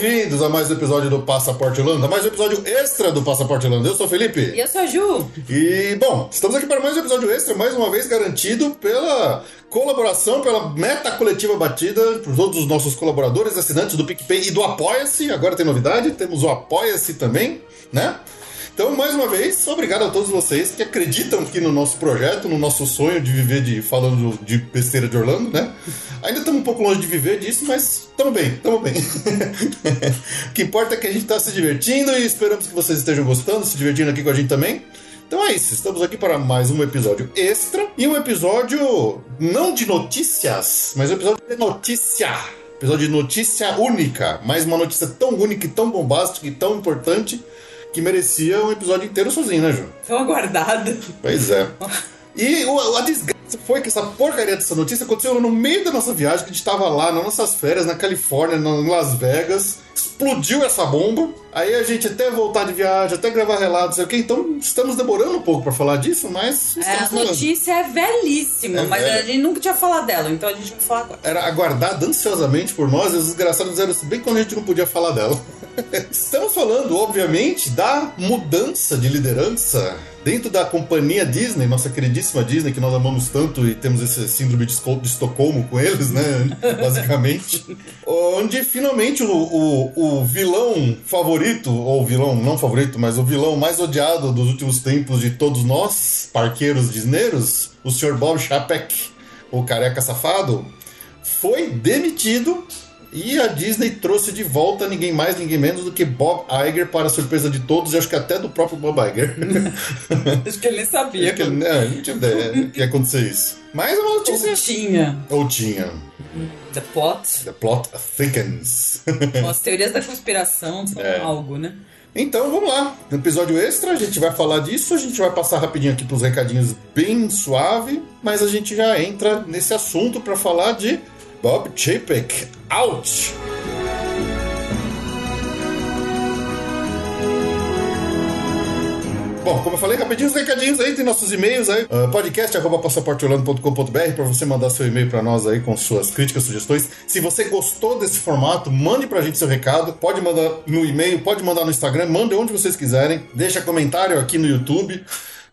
Bem-vindos a mais um episódio do Passaporte Orlando, mais um episódio extra do Passaporte Orlando. Eu sou o Felipe. E eu sou a Ju. E, bom, estamos aqui para mais um episódio extra, mais uma vez garantido pela colaboração, pela meta coletiva batida por todos os nossos colaboradores, assinantes do PicPay e do Apoia-se. Agora tem novidade, temos o Apoia-se também, né? Então, mais uma vez, obrigado a todos vocês que acreditam aqui no nosso projeto, no nosso sonho de viver de falando de besteira de Orlando, né? Ainda estamos um pouco longe de viver disso, mas estamos bem, estamos bem. o que importa é que a gente está se divertindo e esperamos que vocês estejam gostando, se divertindo aqui com a gente também. Então é isso, estamos aqui para mais um episódio extra e um episódio não de notícias, mas um episódio de notícia. Episódio de notícia única, mas uma notícia tão única e tão bombástica e tão importante que merecia um episódio inteiro sozinho, né, Ju? Tão aguardada. Pois é. E a desgraça foi que essa porcaria dessa notícia aconteceu no meio da nossa viagem, que a gente tava lá nas nossas férias na Califórnia, em Las Vegas. Explodiu essa bomba. Aí a gente até voltar de viagem, até gravar relatos, não sei o quê. Então estamos demorando um pouco pra falar disso, mas É, a falando. notícia é velhíssima, É mas velha. a gente nunca tinha falado dela, então a gente vai falar agora. Era aguardada ansiosamente por nós, e os desgraçados fizeram isso bem quando a gente não podia falar dela. Estamos falando, obviamente, da mudança de liderança dentro da companhia Disney, nossa queridíssima Disney, que nós amamos tanto e temos esse síndrome de Estocolmo com eles, né? Basicamente. Onde finalmente o, o, o vilão favorito, ou vilão não favorito, mas o vilão mais odiado dos últimos tempos de todos nós, parqueiros disneiros, o Sr. Bob Chapek, o careca safado, foi demitido e a Disney trouxe de volta ninguém mais, ninguém menos do que Bob Iger, para a surpresa de todos, e acho que até do próprio Bob Iger. Acho que ele nem sabia. Acho que ele- não, ele não tinha ideia que ia acontecer isso. Mas é uma notícia. Ou tinha Ou tinha. The Plot, The plot thickens. as teorias da conspiração, são É. algo, né? Então vamos lá. No episódio extra a gente vai falar disso, a gente vai passar rapidinho aqui pros recadinhos bem suave, mas a gente já entra nesse assunto para falar de Bob Chapek. Out! Bom, como eu falei, rapidinho os recadinhos aí, tem nossos e-mails aí, uh, podcast.passaporteorlando.com.br para você mandar seu e-mail para nós aí com suas críticas, sugestões. Se você gostou desse formato, mande pra gente seu recado, pode mandar no e-mail, pode mandar no Instagram, mande onde vocês quiserem, deixa comentário aqui no YouTube.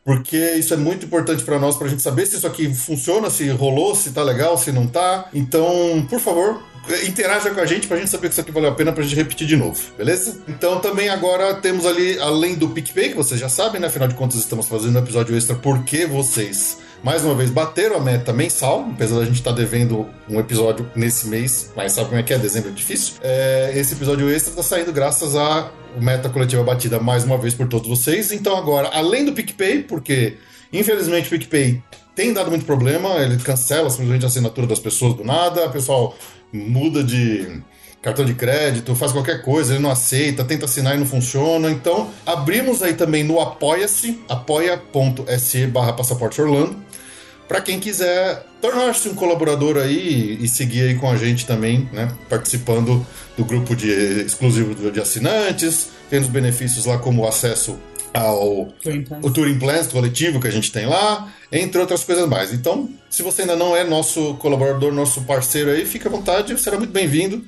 Porque isso é muito importante pra nós, pra gente saber se isso aqui funciona, se rolou, se tá legal, se não tá. Então, por favor, interaja com a gente pra gente saber que isso aqui valeu a pena pra gente repetir de novo, beleza? Então também agora temos ali, além do PicPay, que vocês já sabem, né? Afinal de contas, estamos fazendo um episódio extra porque vocês, mais uma vez, bateram a meta mensal, apesar da gente estar devendo um episódio nesse mês, mas sabe como é que é? Dezembro é difícil. É, esse episódio extra tá saindo graças a meta coletiva batida mais uma vez por todos vocês. Então agora, além do PicPay, porque infelizmente o PicPay tem dado muito problema, ele cancela simplesmente a assinatura das pessoas do nada, o pessoal muda de cartão de crédito, faz qualquer coisa, ele não aceita, tenta assinar e não funciona. Então, abrimos aí também no Apoia-se, apoia.se barra passaporte Orlando, para quem quiser tornar-se um colaborador aí e seguir aí com a gente também, né? Participando do grupo de exclusivo de assinantes, tendo os benefícios lá como o acesso ao o Touring Plans coletivo que a gente tem lá, entre outras coisas mais. Então, se você ainda não é nosso colaborador, nosso parceiro aí, fique à vontade, será muito bem-vindo.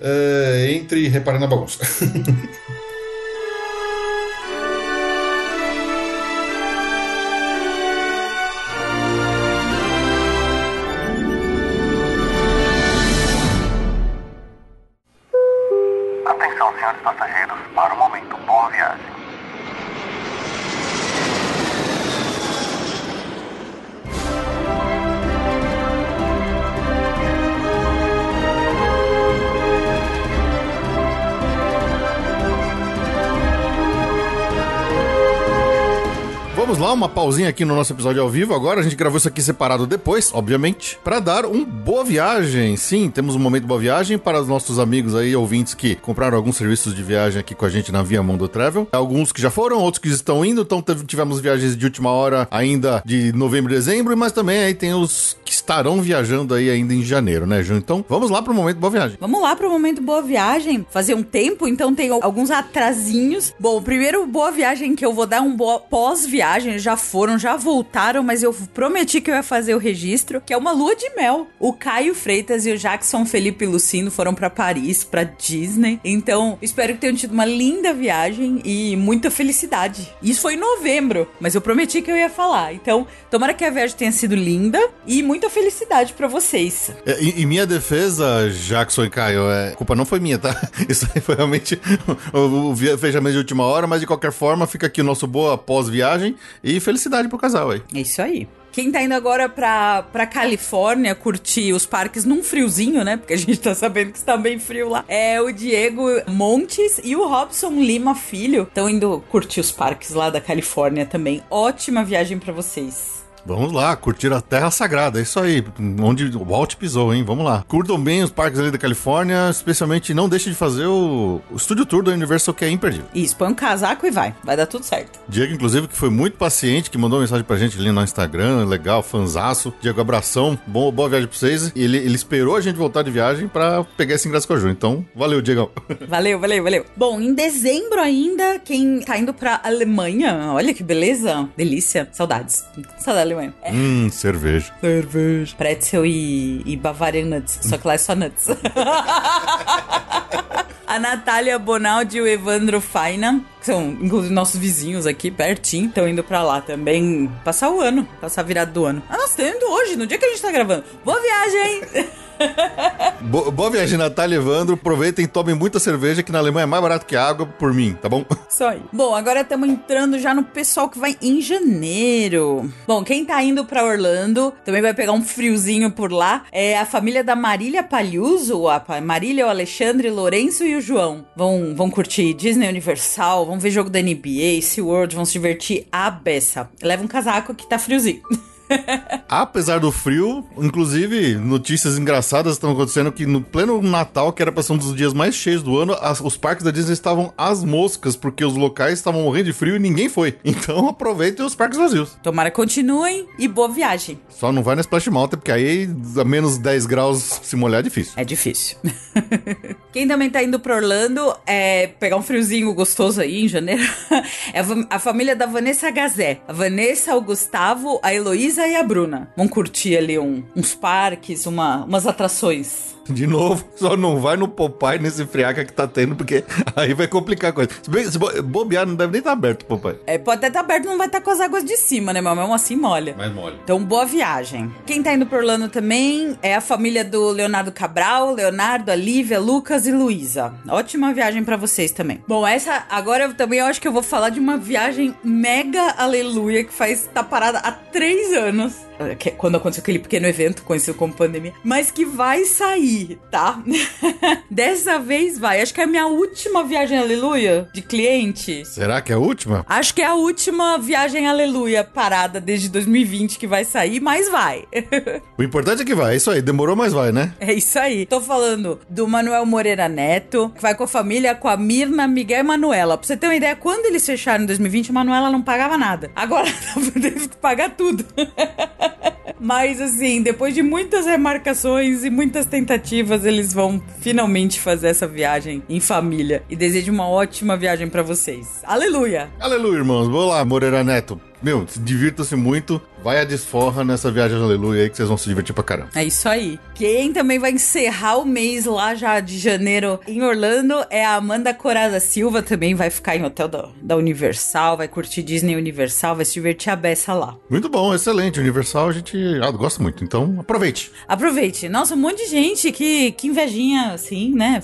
É, entre e repare na bagunça. Vamos lá, uma pausinha aqui no nosso episódio ao vivo. Agora a gente gravou isso aqui separado depois, obviamente, para dar um boa viagem. Sim, temos um momento boa viagem para os nossos amigos aí, ouvintes que compraram alguns serviços de viagem aqui com a gente na Via Mundo Travel. Alguns que já foram, outros que estão indo. Então tivemos viagens de última hora ainda de novembro e dezembro, mas também aí tem os que estarão viajando aí ainda em janeiro, né, Ju? Então vamos lá para o momento boa viagem. Vamos lá pro momento Boa Viagem. Fazer um tempo, então tem alguns atrasinhos. Bom, primeiro Boa Viagem que eu vou dar um boa pós-viagem. Já foram, já voltaram, mas eu prometi que eu ia fazer o registro, que é uma lua de mel. O Caio Freitas e o Jackson Felipe Lucino foram pra Paris, pra Disney. Então, espero que tenham tido uma linda viagem e muita felicidade. Isso foi em novembro, mas eu prometi que eu ia falar. Então, tomara que a viagem tenha sido linda e muita felicidade pra vocês. É, Em, em minha defesa, Jackson e Caio, é, a culpa não foi minha, tá? Isso aí foi realmente o, fechamento de última hora, mas de qualquer forma, fica aqui o nosso boa pós-viagem e felicidade pro casal aí. É isso aí. Quem tá indo agora pra, pra Califórnia curtir os parques num friozinho, né? Porque a gente tá sabendo que está bem frio lá. É o Diego Montes e o Robson Lima Filho. Estão indo curtir os parques lá da Califórnia também. Ótima viagem pra vocês. Vamos lá, curtir a Terra Sagrada, é isso aí, onde o Walt pisou, hein? Vamos lá. Curtam bem os parques ali da Califórnia, especialmente não deixe de fazer o, o Studio Tour da Universal, que é imperdível. Isso, põe um casaco e vai. Vai dar tudo certo. Diego, inclusive, que foi muito paciente, que mandou mensagem pra gente ali no Instagram, legal, fanzaço. Diego, abração, bom, boa viagem pra vocês. Ele, ele esperou a gente voltar de viagem pra pegar esse ingresso com a Ju. Então, valeu, Diego. Valeu, valeu, valeu. Bom, em dezembro ainda, quem tá indo pra Alemanha, olha que beleza. Delícia. Saudades. Saudade da Alemanha. É, hum, cerveja. Cerveja. Pretzel e, e Bavarian Nuts. Só que lá é só nuts. A Natália Bonaldi e o Evandro Faina, que são inclusive nossos vizinhos aqui, pertinho, estão indo pra lá também passar o ano, passar a virada do ano. Ah, nós estamos indo hoje, no dia que a gente tá gravando. Boa viagem! Bo- boa viagem, Natália Evandro. Aproveitem e tomem muita cerveja, que na Alemanha é mais barato que água por mim, tá bom? Só aí. Bom, agora estamos entrando já no pessoal que vai em janeiro. Bom, quem tá indo pra Orlando também vai pegar um friozinho por lá. É a família da Marília Palhuso, a Marília, o Alexandre, o Lourenço e o João. Vão, vão curtir Disney Universal, vão ver jogo da NBA, SeaWorld, vão se divertir a beça. Leva um casaco que tá friozinho. Apesar do frio, inclusive, notícias engraçadas estão acontecendo que no pleno Natal, que era pra ser um dos dias mais cheios do ano, as- os parques da Disney estavam às moscas, porque os locais estavam morrendo de frio e ninguém foi. Então aproveitem os parques vazios. Tomara que continuem e boa viagem. Só não vai na Splash Mountain, porque aí a menos 10 graus se molhar é difícil. É difícil. Quem também tá indo pra Orlando é pegar um friozinho gostoso aí em janeiro. É a família da Vanessa Gazé. A Vanessa, o Gustavo, a Heloísa e a Bruna. Vão curtir ali um- uns parques, uma- umas atrações. De novo, só não vai no Popeye nesse friaca que tá tendo, porque aí vai complicar a coisa. Se, bem, se bo- bobear, não deve nem estar aberto o Popeye. É, pode até estar aberto, não vai estar com as águas de cima, né? Mas mesmo assim molha. Mais mole. Então, boa viagem. Quem tá indo por Orlando também é a família do Leonardo Cabral, Leonardo, a Lívia, Lucas e Luísa. Ótima viagem pra vocês também. Bom, essa agora eu também eu acho que eu vou falar de uma viagem mega aleluia que faz tá parada há três anos. É, que- Quando aconteceu aquele pequeno evento conhecido como pandemia, mas que vai sair, tá? Dessa vez vai. Acho que é a minha última viagem aleluia de cliente. Será que é a última? Acho que é a última viagem aleluia parada desde 2020 que vai sair, mas vai. O importante é que vai, é isso aí. Demorou, mas vai, né? é isso aí. Tô falando do Manuel Moreira Neto, que vai com a família, com a Mirna, Miguel e Manuela. Pra você ter uma ideia, quando eles fecharam em 2020, a Manuela não pagava nada. Agora teve que pagar tudo. Mas assim, depois de muitas remarcações e muitas tentativas, eles vão finalmente fazer essa viagem em família. E desejo uma ótima viagem pra vocês. Aleluia! Aleluia, irmãos. Vamos lá, Moreira Neto. Meu, se divirta-se muito. Vai a desforra nessa viagem de aleluia aí que vocês vão se divertir pra caramba. É isso aí. Quem também vai encerrar o mês lá já de janeiro em Orlando é a Amanda Corada Silva, também vai ficar em hotel da, da Universal, vai curtir Disney Universal, vai se divertir a beça lá. Muito bom, excelente. Universal a gente ah, gosta muito, então aproveite. Aproveite. Nossa, um monte de gente, que, que invejinha, assim, né?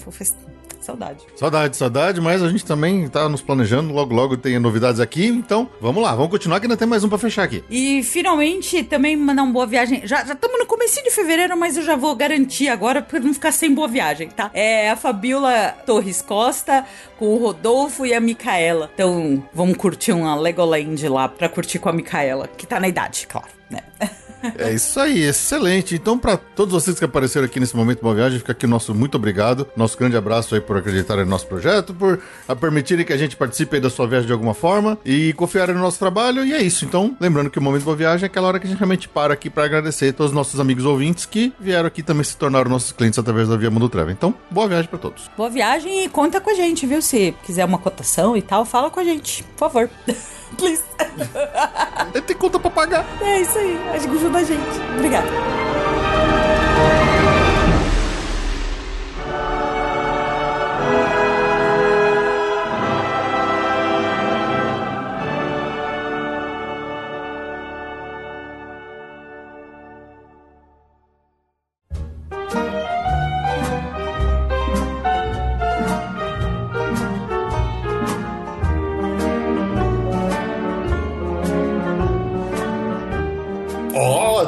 Saudade. Saudade, saudade, mas a gente também tá nos planejando. Logo, logo tem novidades aqui. Então, vamos lá, vamos continuar que ainda tem mais um pra fechar aqui. E finalmente também mandar uma boa viagem. Já estamos no começo de fevereiro, mas eu já vou garantir agora pra não ficar sem boa viagem, tá? É a Fabiola Torres Costa com o Rodolfo e a Micaela. Então vamos curtir uma Legoland lá pra curtir com a Micaela, que tá na idade, claro, né? É isso aí, excelente. Então, pra todos vocês que apareceram aqui nesse momento Boa Viagem, fica aqui o nosso muito obrigado. Nosso grande abraço aí por acreditarem no nosso projeto, por permitirem que a gente participe aí da sua viagem de alguma forma e confiarem no nosso trabalho. E é isso. Então, lembrando que o momento Boa Viagem é aquela hora que a gente realmente para aqui pra agradecer todos os nossos amigos ouvintes que vieram aqui também se tornaram nossos clientes através da Via Mundo Travel. Então, boa viagem pra todos. Boa viagem e conta com a gente, viu? Se quiser uma cotação e tal, fala com a gente, por favor. Please. Tem conta pra pagar. É isso aí. Ajuda a gente. Obrigada.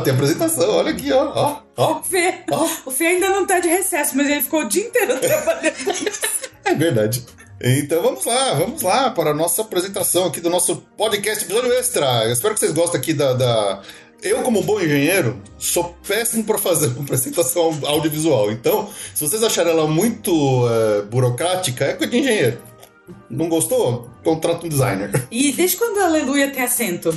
Tem apresentação, olha aqui, ó. Ó, ó. O Fê, Ó. o Fê ainda não tá de recesso, mas ele ficou o dia inteiro trabalhando. É verdade. Então vamos lá, vamos lá para a nossa apresentação aqui do nosso podcast episódio extra. Eu espero que vocês gostem aqui da. da- Eu, como bom engenheiro, sou péssimo para fazer uma apresentação audiovisual. Então, se vocês acharem ela muito eh, burocrática, é coisa de engenheiro. Não gostou? Contrata um designer. E desde quando a aleluia tem acento?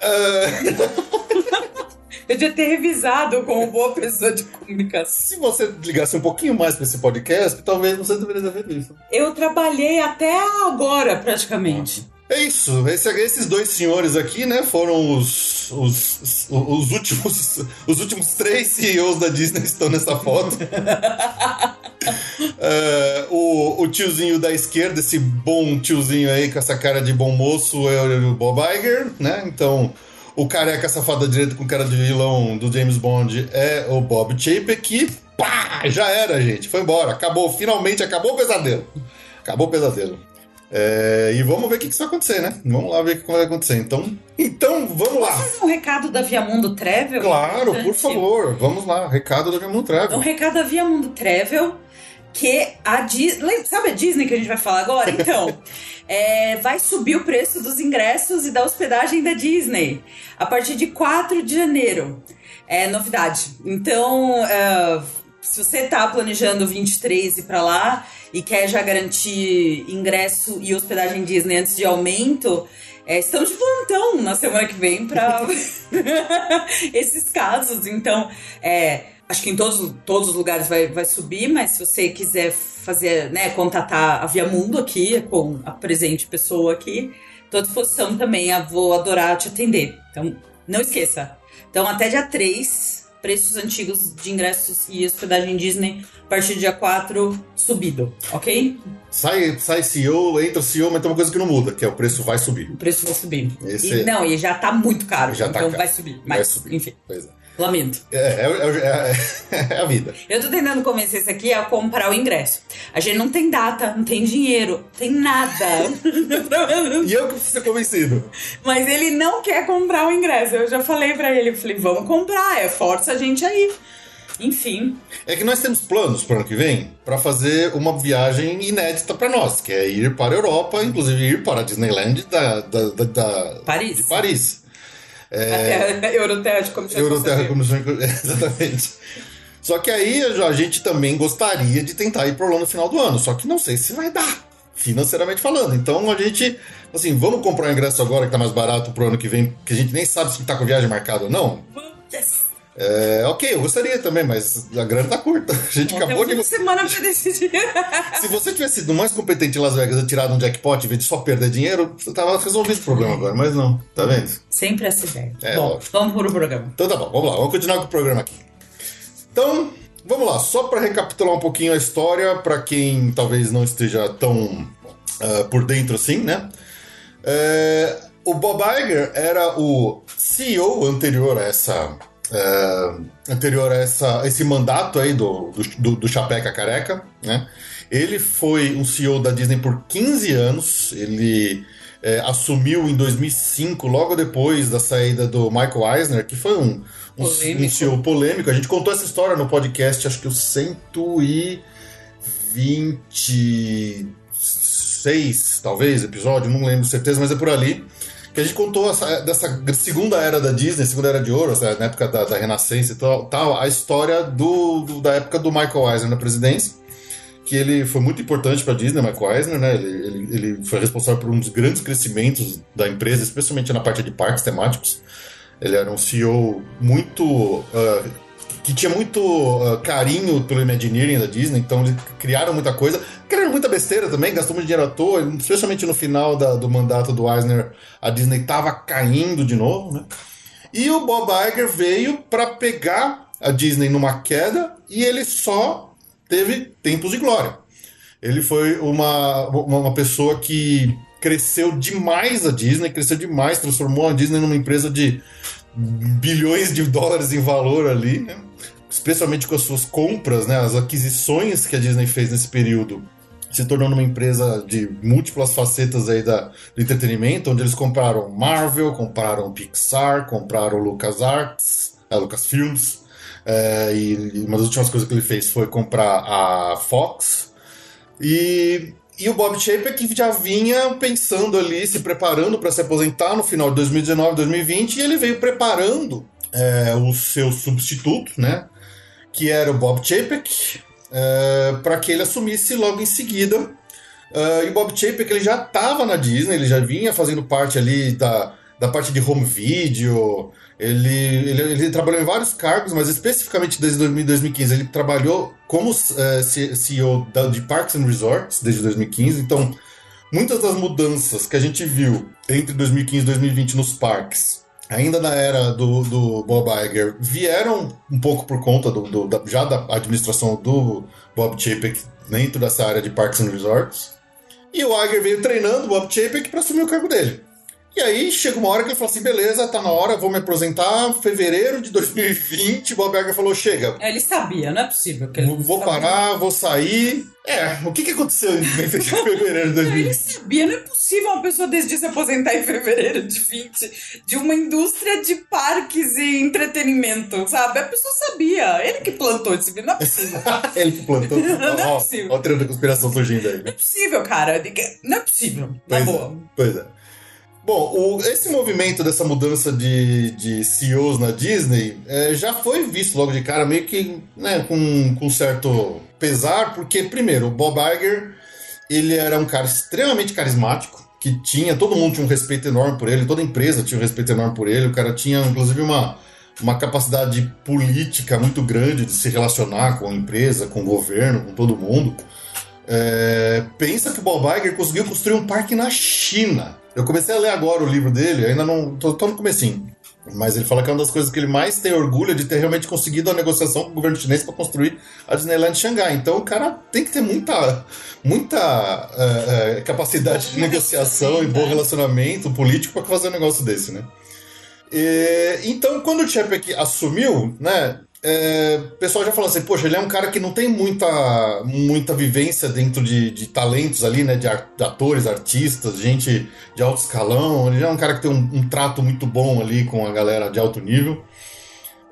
Eh, Eu devia ter revisado como boa pessoa de comunicação. se você ligasse um pouquinho mais para esse podcast, talvez você deveria ter feito isso. Eu trabalhei até agora, praticamente. É isso, esse- esses dois senhores aqui, né, foram os, os, os, últimos, os últimos três CEOs da Disney que estão nessa foto. É, o, o tiozinho da esquerda, esse bom tiozinho aí com essa cara de bom moço, é o Bob Iger, né? Então, o careca safado da direita com cara de vilão do James Bond é o Bob Chapek e pá, já era, gente, foi embora, acabou, finalmente acabou o pesadelo. Acabou o pesadelo. É, e vamos ver o que, que isso vai acontecer, né? Vamos lá ver o que vai acontecer. Então, então vamos lá. Fazer um recado da Via Mundo Travel? Claro, por favor, vamos lá. Recado da Um Travel. recado da Via Mundo Travel, que a Disney. Sabe a Disney que a gente vai falar agora? Então, é, vai subir o preço dos ingressos e da hospedagem da Disney a partir de 4 de janeiro. É novidade. Então, é, se você tá planejando 23 ir pra lá e quer já garantir ingresso e hospedagem Disney antes de aumento. é, estamos de plantão na semana que vem para esses casos. Então, é, acho que em todos, todos os lugares vai, vai subir, mas se você quiser fazer, né, contatar a Via Mundo aqui, com a presente pessoa aqui, tô à disposição também. Eu vou adorar te atender. Então, não esqueça. Então, até dia 3, preços antigos de ingressos e hospedagem Disney, a partir do dia 4, subido, ok? Sai, sai CEO, entra CEO, mas tem uma coisa que não muda, que é o preço vai subir. O preço vai subir. Esse E- Não, e já tá muito caro, Já tá então caro. vai subir. Mas, vai subir. enfim, Pois é. Lamento. É, é, é- é- é a vida. Eu tô tentando convencer esse aqui a comprar o ingresso. A gente não tem data, não tem dinheiro, tem nada. E eu que preciso ser convencido. Mas ele não quer comprar o ingresso. Eu já falei pra ele, eu falei, vamos comprar, é, força a gente aí. Enfim, É que nós temos planos para o ano que vem para fazer uma viagem inédita para nós, que é ir para a Europa, inclusive ir para a Disneyland da, da, da- da- Paris. de Paris. Até a Euroterra de Comissão É. Euroterra Conselheiro. Comissão Exatamente. Só que aí a gente também gostaria de tentar ir para Orlando no final do ano, só que não sei se vai dar, financeiramente falando. Então a gente, assim, vamos comprar o ingresso agora que tá mais barato pro ano que vem, que a gente nem sabe se tá com viagem marcada ou não. Yes. É, ok, eu gostaria também, mas a grana tá curta. A gente acabou Temos de. uma semana pra decidir. Se você tivesse sido mais competente em Las Vegas e tirado um jackpot em vez de só perder dinheiro, você tava resolvido o problema agora, mas não, tá vendo? Sempre essa ideia. É, Bom, lógico. vamos pro programa. Então tá bom, vamos lá, vamos continuar com o programa aqui. Então, vamos lá, só para recapitular um pouquinho a história, para quem talvez não esteja tão ah, por dentro assim, né? É, o Bob Iger era o CEO anterior a essa. É, anterior a essa, esse mandato aí do, do, do, Chapeca Careca, né? Ele foi um CEO da Disney por 15 anos. Ele é, assumiu em 2005, logo depois da saída do Michael Eisner, que foi um, um, um CEO polêmico. A gente contou essa história no podcast, acho que o 126, talvez, episódio, não lembro certeza, mas é por ali. Que a gente contou essa, dessa segunda era da Disney, segunda era de ouro, na época da, da Renascença e tal, tal, a história do, do, da época do Michael Eisner na presidência que ele foi muito importante para a Disney, Michael Eisner, né? Ele, ele, ele, foi responsável por um dos grandes crescimentos da empresa, especialmente na parte de parques temáticos. Ele era um CEO muito. Uh, que tinha muito uh, carinho pelo Imagineering da Disney, então eles criaram muita coisa. Criaram muita besteira também, gastou muito dinheiro à toa, especialmente no final da, do mandato do Eisner, a Disney estava caindo de novo, né? E o Bob Iger veio para pegar a Disney numa queda e ele só teve tempos de glória. Ele foi uma, uma pessoa que cresceu demais a Disney, cresceu demais, transformou a Disney numa empresa de bilhões de dólares em valor ali, né? Especialmente com as suas compras, né? as aquisições que a Disney fez nesse período se tornando uma empresa de múltiplas facetas aí da, do entretenimento, onde eles compraram Marvel, compraram Pixar, compraram LucasArts, a Lucasfilms, é, e, uma das últimas coisas que ele fez foi comprar a Fox. E, e o Bob Chapek já vinha pensando ali, se preparando para se aposentar no final de 2019, 2020, e ele veio preparando é, o seu substituto, né? Que era o Bob Chapek, é, para que ele assumisse logo em seguida. Uh, e o Bob Chapek ele já estava na Disney, ele já vinha fazendo parte ali da, da parte de home video, ele, ele, ele, trabalhou em vários cargos, mas especificamente desde 2015 ele trabalhou como uh, eh, CEO da, de Parks and Resorts desde 2015. Então, muitas das mudanças que a gente viu entre 2015 e 2020 nos parques, ainda na era do, do Bob Iger, vieram um pouco por conta do, do da, já da administração do Bob Chapek dentro dessa área de Parks and Resorts. E o Iger veio treinando o Bob Chapek para assumir o cargo dele. E aí chega uma hora que ele falou assim: beleza, tá na hora, vou me apresentar. Fevereiro de 2020, Bob Iger falou: chega. Ele sabia, não é possível. Que ele vou sabia. parar, vou sair. É, o que, que aconteceu em fevereiro de 2020? Ele sabia, não é possível uma pessoa decidir se aposentar em fevereiro de 20 de uma indústria de parques e entretenimento, sabe? A pessoa sabia. Ele que plantou esse vídeo, não é possível. ele que plantou. não é possível. Olha o treino da conspiração surgindo aí. Não é possível, cara. Não é possível. Tá pois boa. É, pois é. Bom, o, esse movimento dessa mudança de, de CEOs na Disney é, já foi visto logo de cara, meio que né, com, com certo pesar, porque, primeiro, o Bob Iger ele era um cara extremamente carismático, que tinha, todo mundo tinha um respeito enorme por ele, toda empresa tinha um respeito enorme por ele, o cara tinha, inclusive, uma, uma capacidade política muito grande de se relacionar com a empresa, com o governo, com todo mundo. É, pensa que o Bob Iger conseguiu construir um parque na China. Eu comecei a ler agora o livro dele, ainda não. tô, tô no comecinho. Mas ele fala que é uma das coisas que ele mais tem orgulho de ter realmente conseguido a negociação com o governo chinês para construir a Disneyland Xangai. Então o cara tem que ter muita, muita uh, uh, capacidade de negociação e bom relacionamento político para fazer um negócio desse, né? E, então, quando o Chapek assumiu, né, é, o pessoal já falou assim, poxa, ele é um cara que não tem muita, muita vivência dentro de, de talentos ali, né? De, de, atores, artistas, gente de alto escalão. Ele é um cara que tem um, um trato muito bom ali com a galera de alto nível.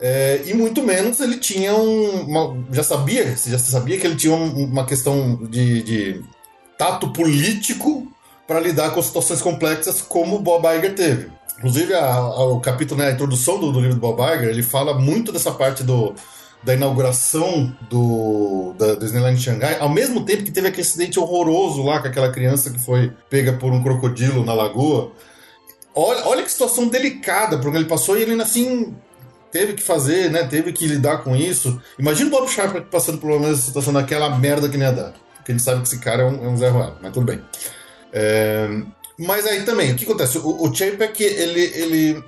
É, e muito menos ele tinha um. Uma, já sabia, já sabia que ele tinha um, uma questão de, de tato político para lidar com situações complexas como o Bob Iger teve. Inclusive, a, a, o capítulo, né, a introdução do, do, livro do Bob Iger, ele fala muito dessa parte do, da inauguração do, da Disneyland Xangai, ao mesmo tempo que teve aquele acidente horroroso lá com aquela criança que foi pega por um crocodilo na lagoa. Olha, olha que situação delicada, porque ele passou e ele assim teve que fazer, né? Teve que lidar com isso. Imagina o Bob Sharp passando por uma situação daquela merda que nem ia dar. Porque a gente sabe que esse cara é um, é um Zé Ruelo, mas tudo bem. É, mas aí também, o que acontece? O, o Chapek, ele, ele.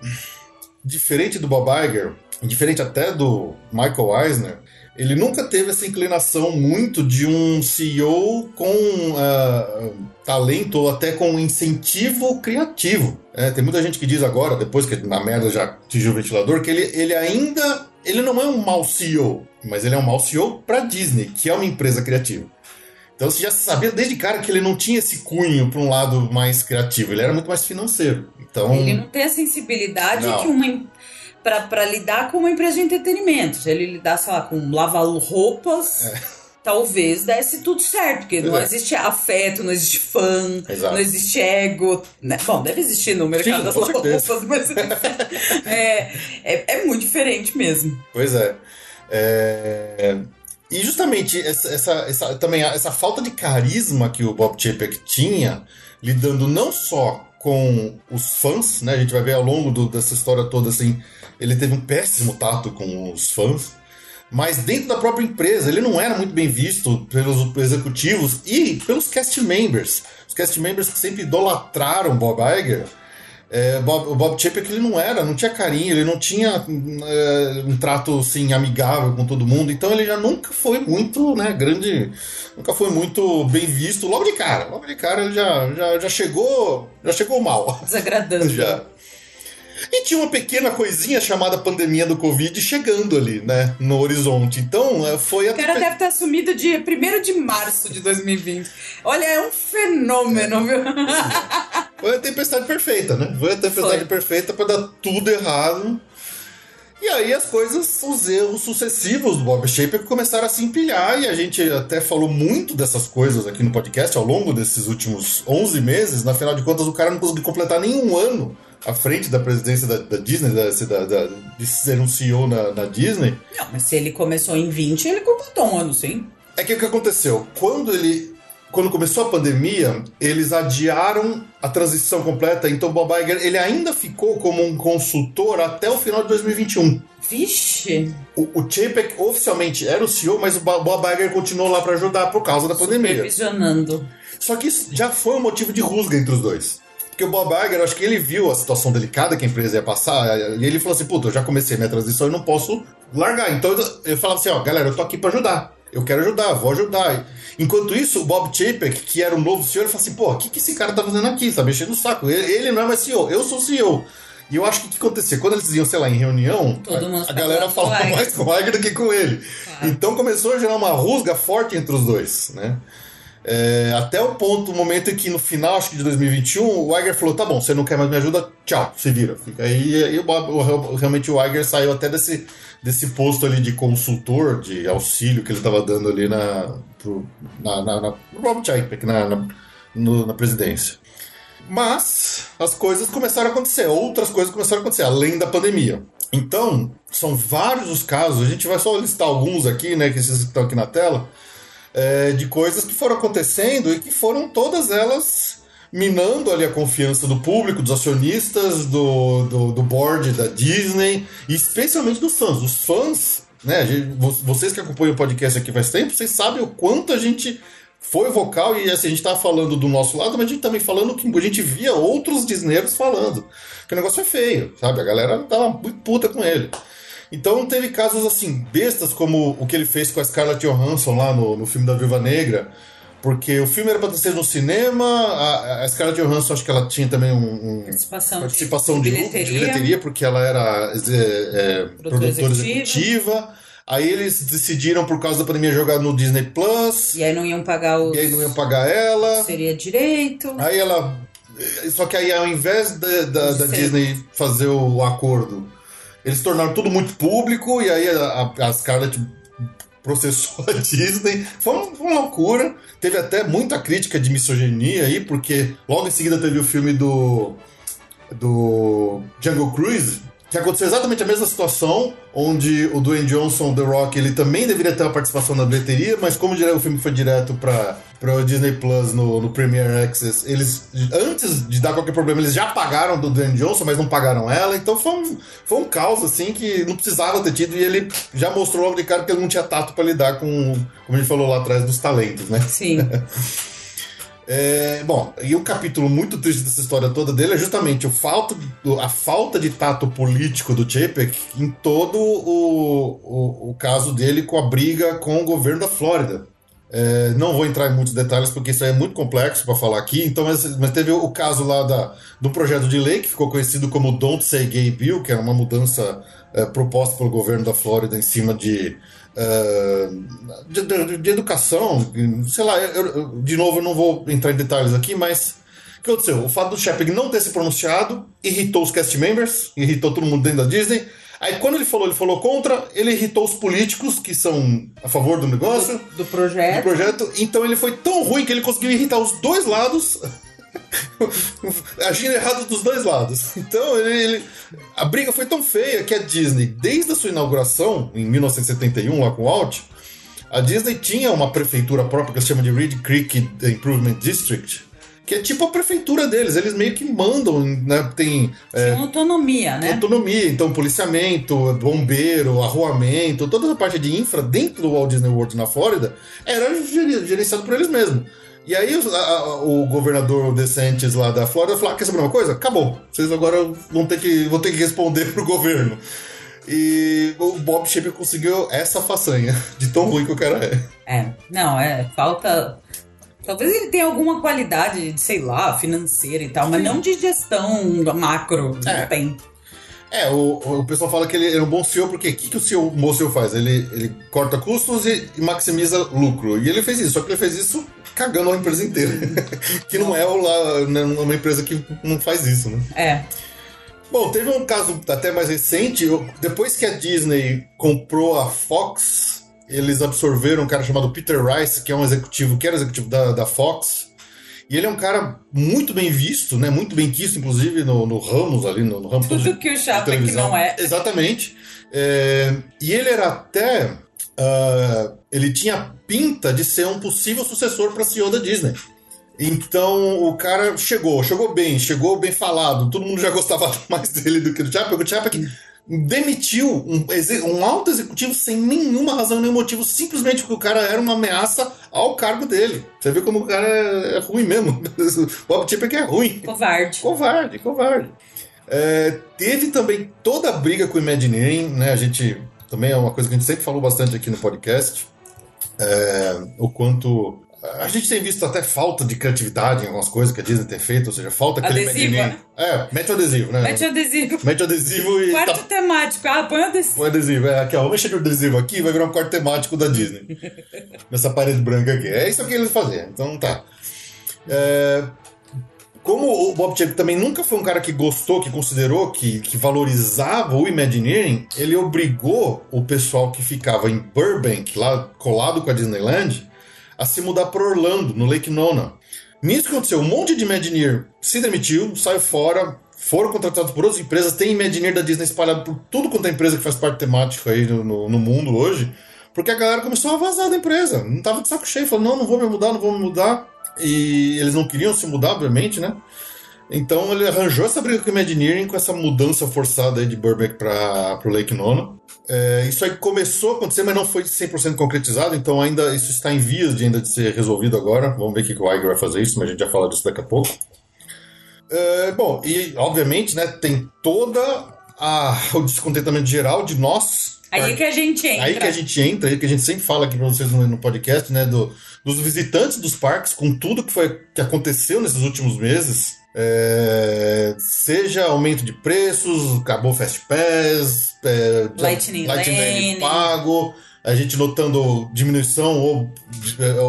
Diferente do Bob Iger, diferente até do Michael Eisner, ele nunca teve essa inclinação muito de um CEO com uh, talento ou até com incentivo criativo. É, tem muita gente que diz agora, depois que na merda já atingiu o ventilador, que ele, ele ainda. Ele não é um mau CEO, mas ele é um mau CEO para Disney, que é uma empresa criativa. Então você já sabia desde cara que ele não tinha esse cunho para um lado mais criativo, ele era muito mais financeiro. Então, Ele não tem a sensibilidade Não. que uma. pra lidar com uma empresa de entretenimento. Se ele lidar, sei lá, com lavar roupas, talvez desse tudo certo. Porque não É. existe afeto, não existe fã, Exato. não existe ego. né? Bom, deve existir no mercado Sim, das roupas, mas é, é, é muito diferente mesmo. Pois é. E justamente essa, essa, essa- também essa falta de carisma que o Bob Chapek tinha, lidando não só com os fãs, né? A gente vai ver ao longo do- dessa história toda assim, ele teve um péssimo tato com os fãs. Mas dentro da própria empresa, ele não era muito bem visto pelos executivos e pelos cast members. Os cast members que sempre idolatraram Bob Iger. É, Bob- o Bob Chapek ele não era, não tinha carinho, ele não tinha é, um trato assim amigável com todo mundo, então ele já nunca foi muito, né, grande, nunca foi muito bem visto logo de cara. Logo de cara ele já, já, já chegou, já chegou mal. Desagradando. Já. E tinha uma pequena coisinha chamada pandemia do Covid chegando ali, né, no horizonte. Então, é, foi a O cara deve ter assumido dia 1 de março de 2020. Olha, é um fenômeno, viu? Foi a tempestade perfeita, né? Foi a tempestade Foi. perfeita pra dar tudo errado. E aí as coisas, os erros sucessivos do Bob Shaper começaram a se empilhar e a gente até falou muito dessas coisas aqui no podcast ao longo desses últimos 11 meses. Na final de contas, o cara não conseguiu completar nenhum ano à frente da presidência da, da Disney, da, da, da- de ser um CEO na, na Disney. Não, mas se ele começou em 20, ele completou um ano, sim. É que o que aconteceu? Quando ele. Quando começou a pandemia, eles adiaram a transição completa, então o Bob Iger ele ainda ficou como um consultor até o final de 2021. Vixe. O, o Chapek oficialmente era o CEO, mas o Bo- Bob Iger continuou lá para ajudar por causa da pandemia. Supervisionando. Só que isso já foi um motivo de rusga entre os dois. Porque o Bob Iger, acho que ele viu a situação delicada que a empresa ia passar, e ele falou assim, puta, eu já comecei minha transição e não posso largar. Então eu, falava assim, ó, galera, eu tô aqui pra ajudar. Eu quero ajudar, vou ajudar. Enquanto isso, o Bob Chapek, que era o novo CEO, ele falou assim, pô, o que, que esse cara tá fazendo aqui? Tá mexendo no saco. Ele, ele não é mais CEO, eu sou CEO. E eu acho que o que acontecia? Quando eles iam, sei lá, em reunião, a, a galera falava mais com o Iger do que com ele. Então começou a gerar uma rusga forte entre os dois, né? É, até o ponto, o momento em que no final, acho que de 2021, o Iger falou: tá bom, você não quer mais me ajuda, tchau, se vira. Fica aí, e o Bob- o- realmente o Iger saiu até desse, desse posto ali de consultor, de auxílio que ele estava dando ali na, pro, na, na, na Bob na, na, no- na presidência. Mas as coisas começaram a acontecer, outras coisas começaram a acontecer, além da pandemia. Então, são vários os casos, a gente vai só listar alguns aqui, né, que que estão aqui na tela, é, de coisas que foram acontecendo e que foram todas elas minando ali a confiança do público, dos acionistas, do, do, do board da Disney, e especialmente dos fãs. Os fãs, né, gente- vo- vocês que acompanham o podcast aqui faz tempo, vocês sabem o quanto a gente foi vocal e assim, a gente tava falando do nosso lado, mas a gente também falando que a gente via outros disneiros falando. Que o negócio é feio, sabe? A galera tava muito puta com ele. Então teve casos assim, bestas, como o que ele fez com a Scarlett Johansson lá no, no filme da Viúva Negra. Porque o filme era para ser no cinema, a, a Scarlett Johansson acho que ela tinha também um, um- Participação, participação de, de bilheteria. bilheteria, porque ela era é, é, produtora executiva. executiva. Aí eles decidiram, por causa da pandemia, jogar no Disney Plus. E aí não iam pagar os. E aí não iam pagar ela. Seria direito. Aí ela. Só que aí, ao invés da, da. Disney fazer o acordo, eles tornaram tudo muito público, e aí a, a, Scarlett processou a Disney. Foi uma, foi uma loucura. Teve até muita crítica de misoginia aí, porque logo em seguida teve o filme do. do Jungle Cruise. Que aconteceu exatamente a mesma situação, onde o Dwayne Johnson, The Rock, ele também deveria ter uma participação na bilheteria, mas como o filme foi direto para o Disney Plus no, no Premier Access, eles, antes de dar qualquer problema, eles já pagaram do Dwayne Johnson, mas não pagaram ela, então foi um, foi um caos, assim, que não precisava ter tido, e ele já mostrou logo de cara que ele não tinha tato para lidar com, como a gente falou lá atrás, dos talentos, né? Sim. É, bom, e o capítulo muito triste dessa história toda dele é justamente o falta, a falta de tato político do Chapek em todo o, o, o caso dele com a briga com o governo da Flórida. É, não vou entrar em muitos detalhes porque isso é muito complexo para falar aqui. Então, mas, mas teve o caso lá da, do projeto de lei que ficou conhecido como Don't Say Gay Bill, que era uma mudança é, proposta pelo governo da Flórida em cima de, eh, de, de- de educação, sei lá, eu- eu- de novo eu não vou entrar em detalhes aqui, mas o que aconteceu? O fato do Shepard não ter se pronunciado irritou os cast members, irritou todo mundo dentro da Disney. Aí quando ele falou, ele falou contra, ele irritou os políticos que são a favor do negócio, Do do projeto. projeto. Então ele foi tão ruim que ele conseguiu irritar os dois lados. Agindo errado dos dois lados. Então ele, ele- a briga foi tão feia que a Disney, desde a sua inauguração em 1971 lá com o Walt, a Disney tinha uma prefeitura própria que se chama de Reed Creek Improvement District, que é tipo a prefeitura deles. Eles meio que mandam, né? Tem é, autonomia, né? autonomia, então policiamento, bombeiro, arruamento, toda essa parte de infra dentro do Walt Disney World na Flórida era gerenciado por eles mesmos. E aí os- a- o governador DeSantis lá da Flórida falou: ah, quer saber uma coisa? Acabou. Vocês agora vão ter que, vão ter que responder pro governo. E o Bob Shaper conseguiu essa façanha, de tão ruim que o cara é. É, não, é, falta. Talvez ele tenha alguma qualidade, de, sei lá, financeira e tal, mas não de gestão macro. É. Não tem. É, o, o pessoal fala que ele é um bom CEO porque o que, que o CEO, o bom CEO faz? Ele, ele corta custos e, e maximiza lucro. E ele fez isso, só que ele fez isso cagando a empresa inteira. que não é né, uma empresa que não faz isso, né? É. Bom, teve um caso até mais recente. Depois que a Disney comprou a Fox, eles absorveram um cara chamado Peter Rice, que é um executivo, que era executivo da, da Fox. E ele é um cara muito bem visto, né? Muito bem quisto, inclusive, no, no Ramos ali, no, no ramo todo de- Tudo que o Chapek televisão. não é. Exatamente. É, e ele era até. ah, ele tinha pinta de ser um possível sucessor para CEO da Disney. Então o cara chegou, chegou bem, chegou bem falado. Todo mundo já gostava mais dele do que do Chapek. O Chapek demitiu um, um alto executivo sem nenhuma razão, nenhum motivo, simplesmente porque o cara era uma ameaça ao cargo dele. Você vê como o cara é, é ruim mesmo. O Bob Chapek é ruim. Covarde. Covarde, covarde. É, teve também toda a briga com o Imagineering, né? A gente também é uma coisa que a gente sempre falou bastante aqui no podcast. É, o quanto. A gente tem visto até falta de criatividade em algumas coisas que a Disney tem feito, ou seja, falta aquele Adesivo, Imagineering. É, mete o adesivo, né? Mete o adesivo. Mete o adesivo e. Quarto tá- temático. Ah, põe o adesivo. o adesivo, é aqui, ó. Vamos encher de adesivo aqui vai virar um quarto temático da Disney. Nessa parede branca aqui. É isso que eles faziam. Então tá. É, como o Bob Chapek também nunca foi um cara que gostou, que considerou, que, que valorizava o Imagineering, ele obrigou o pessoal que ficava em Burbank, lá colado com a Disneyland, a se mudar para Orlando, no Lake Nona. Nisso aconteceu, um monte de Imagineer se demitiu, saiu fora, foram contratados por outras empresas, tem Imagineer da Disney espalhado por tudo quanto é empresa que faz parte temática aí no, no- no mundo hoje, porque a galera começou a vazar da empresa, não tava de saco cheio, falou, não, não vou me mudar, não vou me mudar, e eles não queriam se mudar, obviamente, né? Então ele arranjou essa briga com o Imagineering, com essa mudança forçada de Burbank para o Lake Nona. É, isso aí começou a acontecer, mas não foi 100% concretizado, então ainda isso está em vias de ainda de ser resolvido agora. Vamos ver o que que o Iger vai fazer isso, mas a gente já fala disso daqui a pouco. É, bom, e obviamente, né, tem toda a, o descontentamento geral de nós. Aí que a gente entra. Aí que a gente entra, aí que a gente sempre fala aqui pra vocês no, no podcast, né? do- dos visitantes dos parques, com tudo que foi que aconteceu nesses últimos meses. é, seja aumento de preços, acabou Fast Pass, é, Lightning Lane. pago, a gente notando diminuição ou,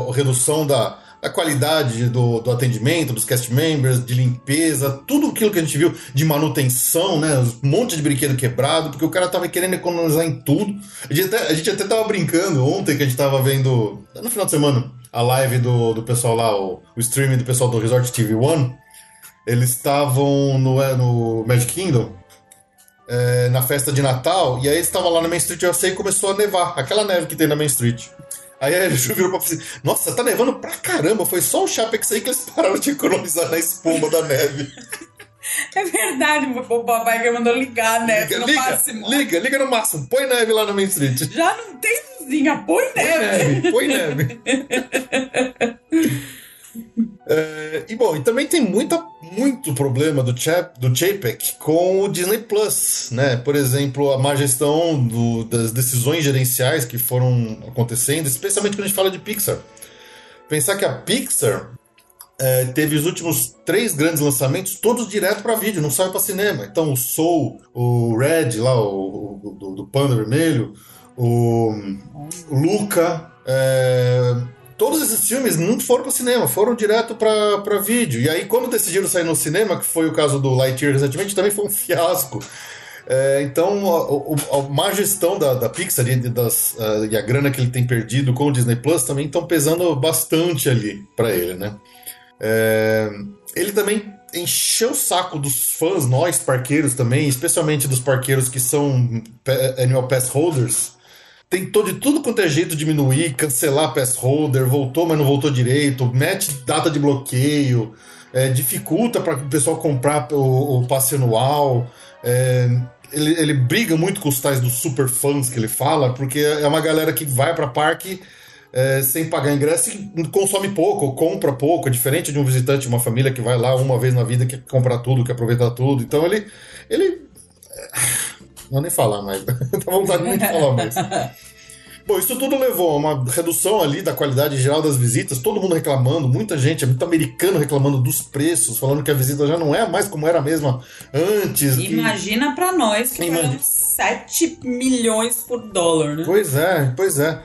ou redução da, da qualidade do, do atendimento, dos cast members, de limpeza, tudo aquilo que a gente viu de manutenção, né? Um monte de brinquedo quebrado, porque o cara tava querendo economizar em tudo. A gente até, a gente até tava brincando ontem que a gente tava vendo, no final de semana, a live do, do pessoal lá, o, o streaming do pessoal do Resort TV One. Eles estavam no, é, no Magic Kingdom, é, na festa de Natal, e aí eles estavam lá na Main Street USA e começou a nevar, aquela neve que tem na Main Street. Aí ele virou pra assim, nossa, tá nevando pra caramba, foi só o Chapex aí que eles pararam de economizar na espuma da neve. É verdade, o Bob Iger mandou ligar, né? Liga, no liga, máximo. liga, liga no máximo, põe neve lá na Main Street. Já não tem luzinha, põe Põe neve. neve, põe neve. É, e bom, e também tem muita, muito problema do, Chap, do Chapek com o Disney Plus, né? Por exemplo, a má gestão do- das decisões gerenciais que foram acontecendo, especialmente quando a gente fala de Pixar. Pensar que a Pixar é, teve os últimos três grandes lançamentos todos direto para vídeo, não saiu para cinema. Então o Soul, o Red lá, o, o- do, do Panda Vermelho, o, o Luca. é, todos esses filmes não foram pro cinema, foram direto pra vídeo. E aí, quando decidiram sair no cinema, que foi o caso do Lightyear recentemente, também foi um fiasco. É, então, a, a- a má gestão da, da Pixar e, das, ah, e a grana que ele tem perdido com o Disney Plus também estão pesando bastante ali pra ele, né? É, ele também encheu o saco dos fãs, nós parqueiros também, especialmente dos parqueiros que são pa- Annual Pass Holders. Tentou de tudo quanto é jeito diminuir, cancelar Pass Holder, voltou, mas não voltou direito, mete data de bloqueio, é, dificulta para o pessoal comprar o, o passe anual. é, ele, ele briga muito com os tais dos super fãs que ele fala, porque é uma galera que vai para parque é, sem pagar ingresso e consome pouco, ou compra pouco, é diferente de um visitante, uma família que vai lá uma vez na vida, quer comprar tudo, quer aproveitar tudo. Então ele. ele não vou nem falar mais, dá vontade muito de falar mais. Bom, isso tudo levou a uma redução ali da qualidade geral das visitas, todo mundo reclamando, muita gente, muito americano reclamando dos preços, falando que a visita já não é mais como era mesmo antes. que- Imagina pra nós que Imagina. pagamos 7 milhões por dólar, né? Pois é, pois é.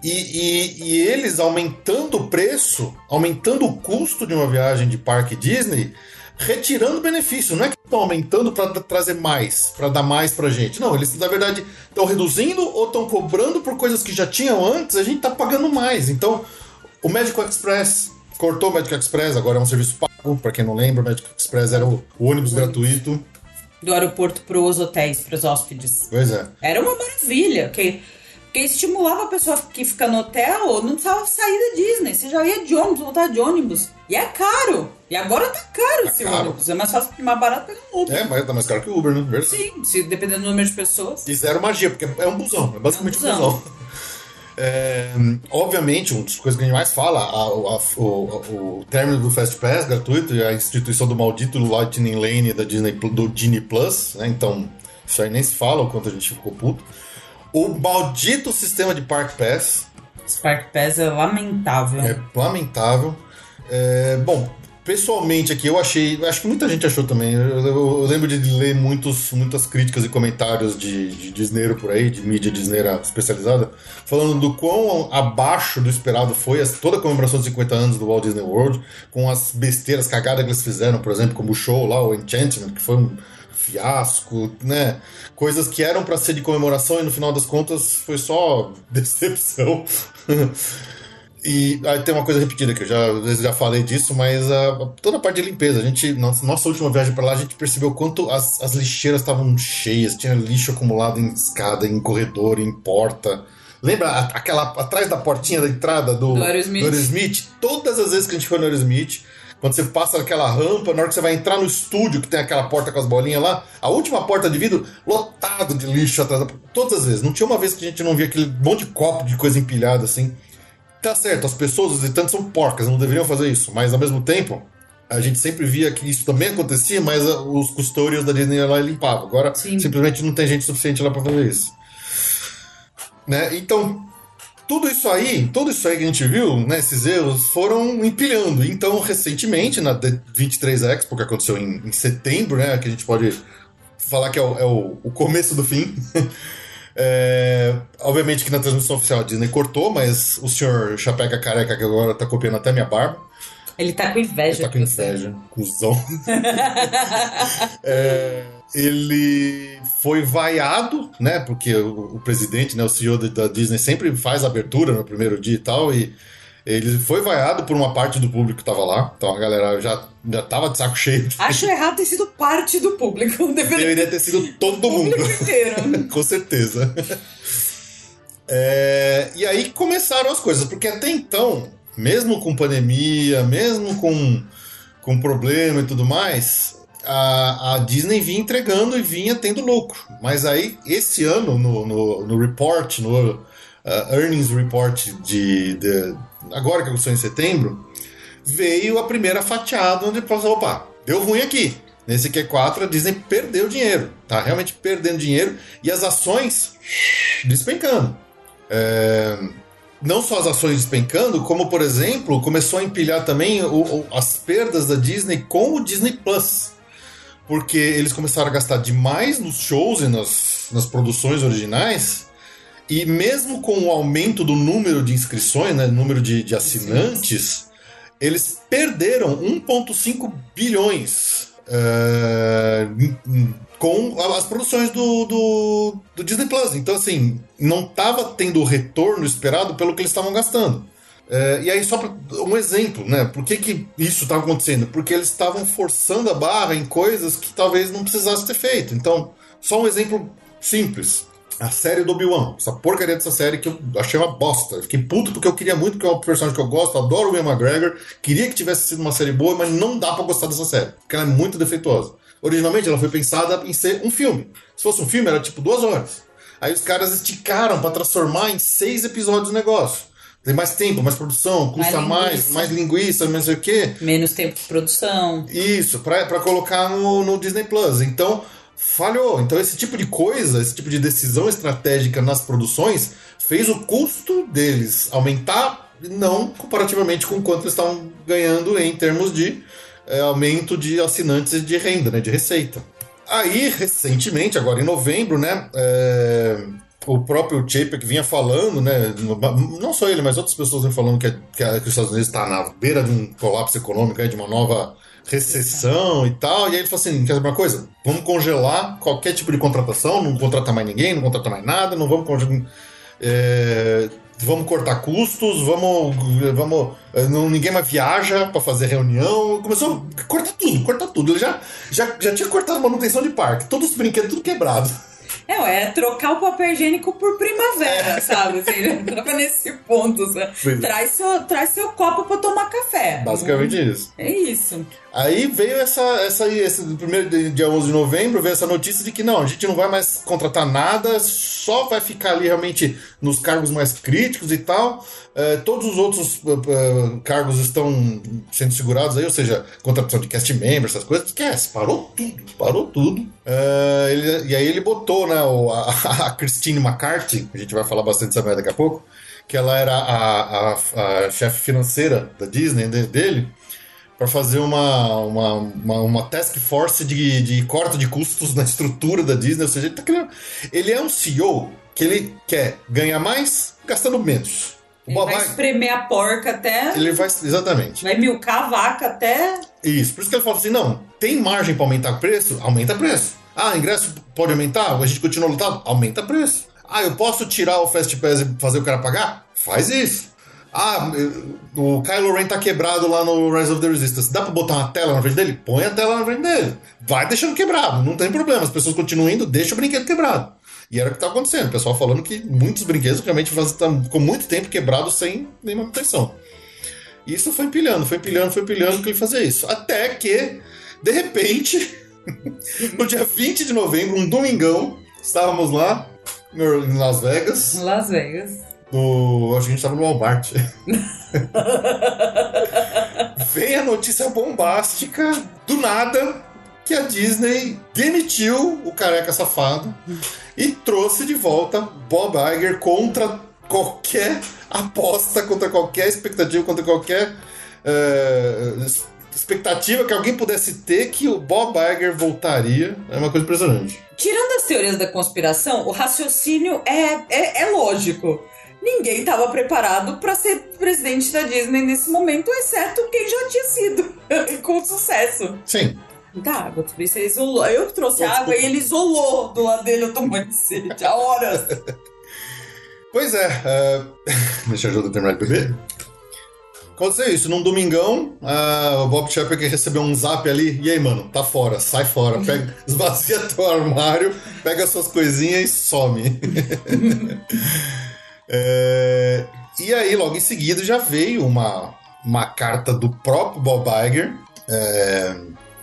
E, e- e eles aumentando o preço, aumentando o custo de uma viagem de parque Disney, retirando benefício. Não é que estão aumentando para trazer mais, para dar mais pra gente. Não, eles na verdade estão reduzindo ou estão cobrando por coisas que já tinham antes, a gente tá pagando mais. Então, o Magical Express cortou o Magical Express, agora é um serviço pago. Para quem não lembra, o Magical Express era o, o ônibus gratuito. Do aeroporto pros hotéis, pros hóspedes. Pois é. Era uma maravilha, que, que estimulava a pessoa que fica no hotel, não precisava sair da Disney. Você já ia de ônibus, voltar de ônibus. E é caro. E agora tá caro esse caro. ônibus. É mais fácil, mais barato pegar um Uber. É, mas tá mais caro que o Uber, né? Verdade. Sim, se, dependendo do número de pessoas. E zero magia, porque é um busão, é basicamente um É um busão. busão. É, obviamente, uma das coisas que a gente mais fala, a- a- o, o término do Fast Pass gratuito e a instituição do maldito Lightning Lane da Disney, do Disney Plus, né? Então, isso aí nem se fala o quanto a gente ficou puto. O maldito sistema de Park Pass, Spark Pass é lamentável. é lamentável. É, bom, pessoalmente aqui eu achei, acho que muita gente achou também. Eu, eu- eu lembro de ler muitos, muitas críticas e comentários de, de Disneiro por aí, de mídia Disneira especializada, falando do quão abaixo do esperado foi essa- toda a comemoração de 50 anos do Walt Disney World, com as besteiras cagadas que eles fizeram, por exemplo, como o show lá, o Enchantment, que foi um fiasco, né? Coisas que eram para ser de comemoração e no final das contas foi só decepção. E aí tem uma coisa repetida que eu já, já falei disso, mas ah, toda a parte de limpeza, a gente, nossa, nossa última viagem para lá, a gente percebeu quanto as, as lixeiras estavam cheias, tinha lixo acumulado em escada, em corredor, em porta. Lembra a- aquela atrás da portinha da entrada do, do Aerosmith? Todas as vezes que a gente foi no Aerosmith, quando você passa aquela rampa, na hora que você vai entrar no estúdio, que tem aquela porta com as bolinhas lá, a última porta de vidro, lotado de lixo atrás da Todas as vezes. Não tinha uma vez que a gente não via aquele monte de copo de coisa empilhada assim. Tá certo, as pessoas, os visitantes são porcas, não deveriam fazer isso, mas ao mesmo tempo, a gente sempre via que isso também acontecia, mas ah, os custódios da Disney lá limpavam. Agora, Sim. simplesmente não tem gente suficiente lá pra fazer isso. Né? Então, tudo isso aí, tudo isso aí que a gente viu, né, esses erros, foram empilhando. Então, recentemente, na D- 23 Expo, que aconteceu em, em setembro, né, que a gente pode falar que é o, é o- o começo do fim. É, obviamente que na transmissão oficial a Disney cortou, mas o senhor Chapeca Careca, que agora tá copiando até minha barba, Ele tá com inveja. ele tá com você. inveja, cuzão. É, ele foi vaiado, né? Porque o, o presidente, né, o CEO da, da Disney sempre faz abertura no primeiro dia e tal, e ele foi vaiado por uma parte do público que tava lá. Então a galera já, já tava de saco cheio. Acho errado ter sido parte do público. Deveria Deveria ter sido todo mundo. público inteiro. Com certeza. É, e aí começaram as coisas, porque até então, mesmo com pandemia, mesmo com, com problema e tudo mais, a, a Disney vinha entregando e vinha tendo lucro. Mas aí, esse ano, no, no, no report, no uh, earnings report de, de- agora que aconteceu em setembro, veio a primeira fatiada onde passou, opa, deu ruim aqui. Nesse Q4 a Disney perdeu dinheiro, tá realmente perdendo dinheiro e as ações despencando. É, não só as ações despencando, como por exemplo, começou a empilhar também o- o- as perdas da Disney com o Disney Plus. Porque eles começaram a gastar demais nos shows e nas, nas produções originais E mesmo com o aumento do número de inscrições, né, número de, de assinantes, eles perderam 1,5 bilhões é, com as produções do, do, do, Disney Plus. Então, assim, não estava tendo o retorno esperado pelo que eles estavam gastando. É, e aí, só pra, um exemplo, né? Por que, que isso estava acontecendo? Porque eles estavam forçando a barra em coisas que talvez não precisasse ter feito. Então, só um exemplo simples. A série do Obi-Wan, essa porcaria dessa série que eu achei uma bosta. fiquei puto porque eu queria muito, que é um personagem que eu gosto, adoro o Ian McGregor, queria que tivesse sido uma série boa, mas não dá para gostar dessa série, porque ela é muito defeituosa. Originalmente ela foi pensada em ser um filme. Se fosse um filme, era tipo duas horas. Aí os caras esticaram para transformar em seis episódios o negócio. Tem mais tempo, mais produção, custa mais, mais, linguiça, não sei o quê. Menos tempo de produção. Isso, para colocar no, no Disney Plus. Então, falhou. Então, esse tipo de coisa, esse tipo de decisão estratégica nas produções, fez o custo deles aumentar, não comparativamente com quanto eles estavam ganhando em termos de é, aumento de assinantes de renda, né, de receita. Aí, recentemente, agora em novembro, né, é, o próprio Chapek vinha falando, né? Não só ele, mas outras pessoas vêm falando que, que, que os Estados Unidos está na beira de um colapso econômico, de uma nova recessão e tal. E aí ele falou assim: quer saber uma coisa? Vamos congelar qualquer tipo de contratação, não contratar mais ninguém, não contratar mais nada, não vamos congelar. É, vamos cortar custos, vamos. vamos não, ninguém mais viaja para fazer reunião. Começou a cortar tudo, cortar tudo. Ele já, já, já tinha cortado manutenção de parque, todos os brinquedos, tudo quebrado. Não, é trocar o papel higiênico por primavera, sabe? Assim, ele tava nesse ponto. Traz seu, traz seu copo pra tomar café. Basicamente isso. É isso. Aí veio essa, essa esse primeiro dia 11 de novembro, veio essa notícia de que não, a gente não vai mais contratar nada, só vai ficar ali realmente nos cargos mais críticos e tal. É, todos os outros uh, cargos estão sendo segurados aí, ou seja, contratação de cast members, essas coisas, esquece, parou tudo, parou tudo. Ele, e aí ele botou, né, o, a, a Christine McCarthy, a gente vai falar bastante dessa daqui a pouco, que ela era a, a, a chefe financeira da Disney dele para fazer uma, uma, uma, uma, task force de, de corte de custos na estrutura da Disney. Ou seja, ele, tá criando... ele é um CEO que ele quer ganhar mais gastando menos. Ele vai espremer a porca até. Ele vai. Exatamente. Vai milcar a vaca até. Isso. Por isso que ele fala assim: não, tem margem para aumentar o preço? Aumenta o preço. Ah, ingresso pode aumentar? A gente continua lutando? Aumenta o preço. Ah, eu posso tirar o Fast Pass e fazer o cara pagar? Faz isso. Ah, o Kylo Ren tá quebrado lá no Rise of the Resistance. Dá pra botar uma tela na frente dele? Põe a tela na frente dele. Vai deixando quebrado, não tem problema. As pessoas continuam indo, deixa o brinquedo quebrado. E era o que tá acontecendo. O pessoal falando que muitos brinquedos realmente estão com muito tempo quebrados sem nenhuma manutenção. Isso foi empilhando, foi empilhando, foi empilhando que ele fazia isso. Até que, de repente, no dia 20 de novembro, um domingão, estávamos lá em Las Vegas. Las Vegas no. Acho que a gente tava no Walmart. Vem a notícia bombástica, do nada, que a Disney demitiu o careca safado e trouxe de volta Bob Iger contra qualquer aposta, contra qualquer expectativa, contra qualquer uh, expectativa que alguém pudesse ter que o Bob Iger voltaria. É uma coisa impressionante. Tirando as teorias da conspiração, o raciocínio é, é, é lógico ninguém estava preparado para ser presidente da Disney nesse momento, exceto quem já tinha sido, com sucesso. Sim. Muita água, isso ele isolou. Eu trouxe água e ele isolou do lado dele, eu tomando sede há horas. pois é, uh... deixa eu ajudar a terminar de beber. Aconteceu isso, num domingão, uh, o Bob Chapek recebeu um zap ali, e aí, mano, tá fora, sai fora, pega, esvazia teu armário, pega suas coisinhas e some. É, e aí, logo em seguida, já veio uma, uma carta do próprio Bob Iger, é,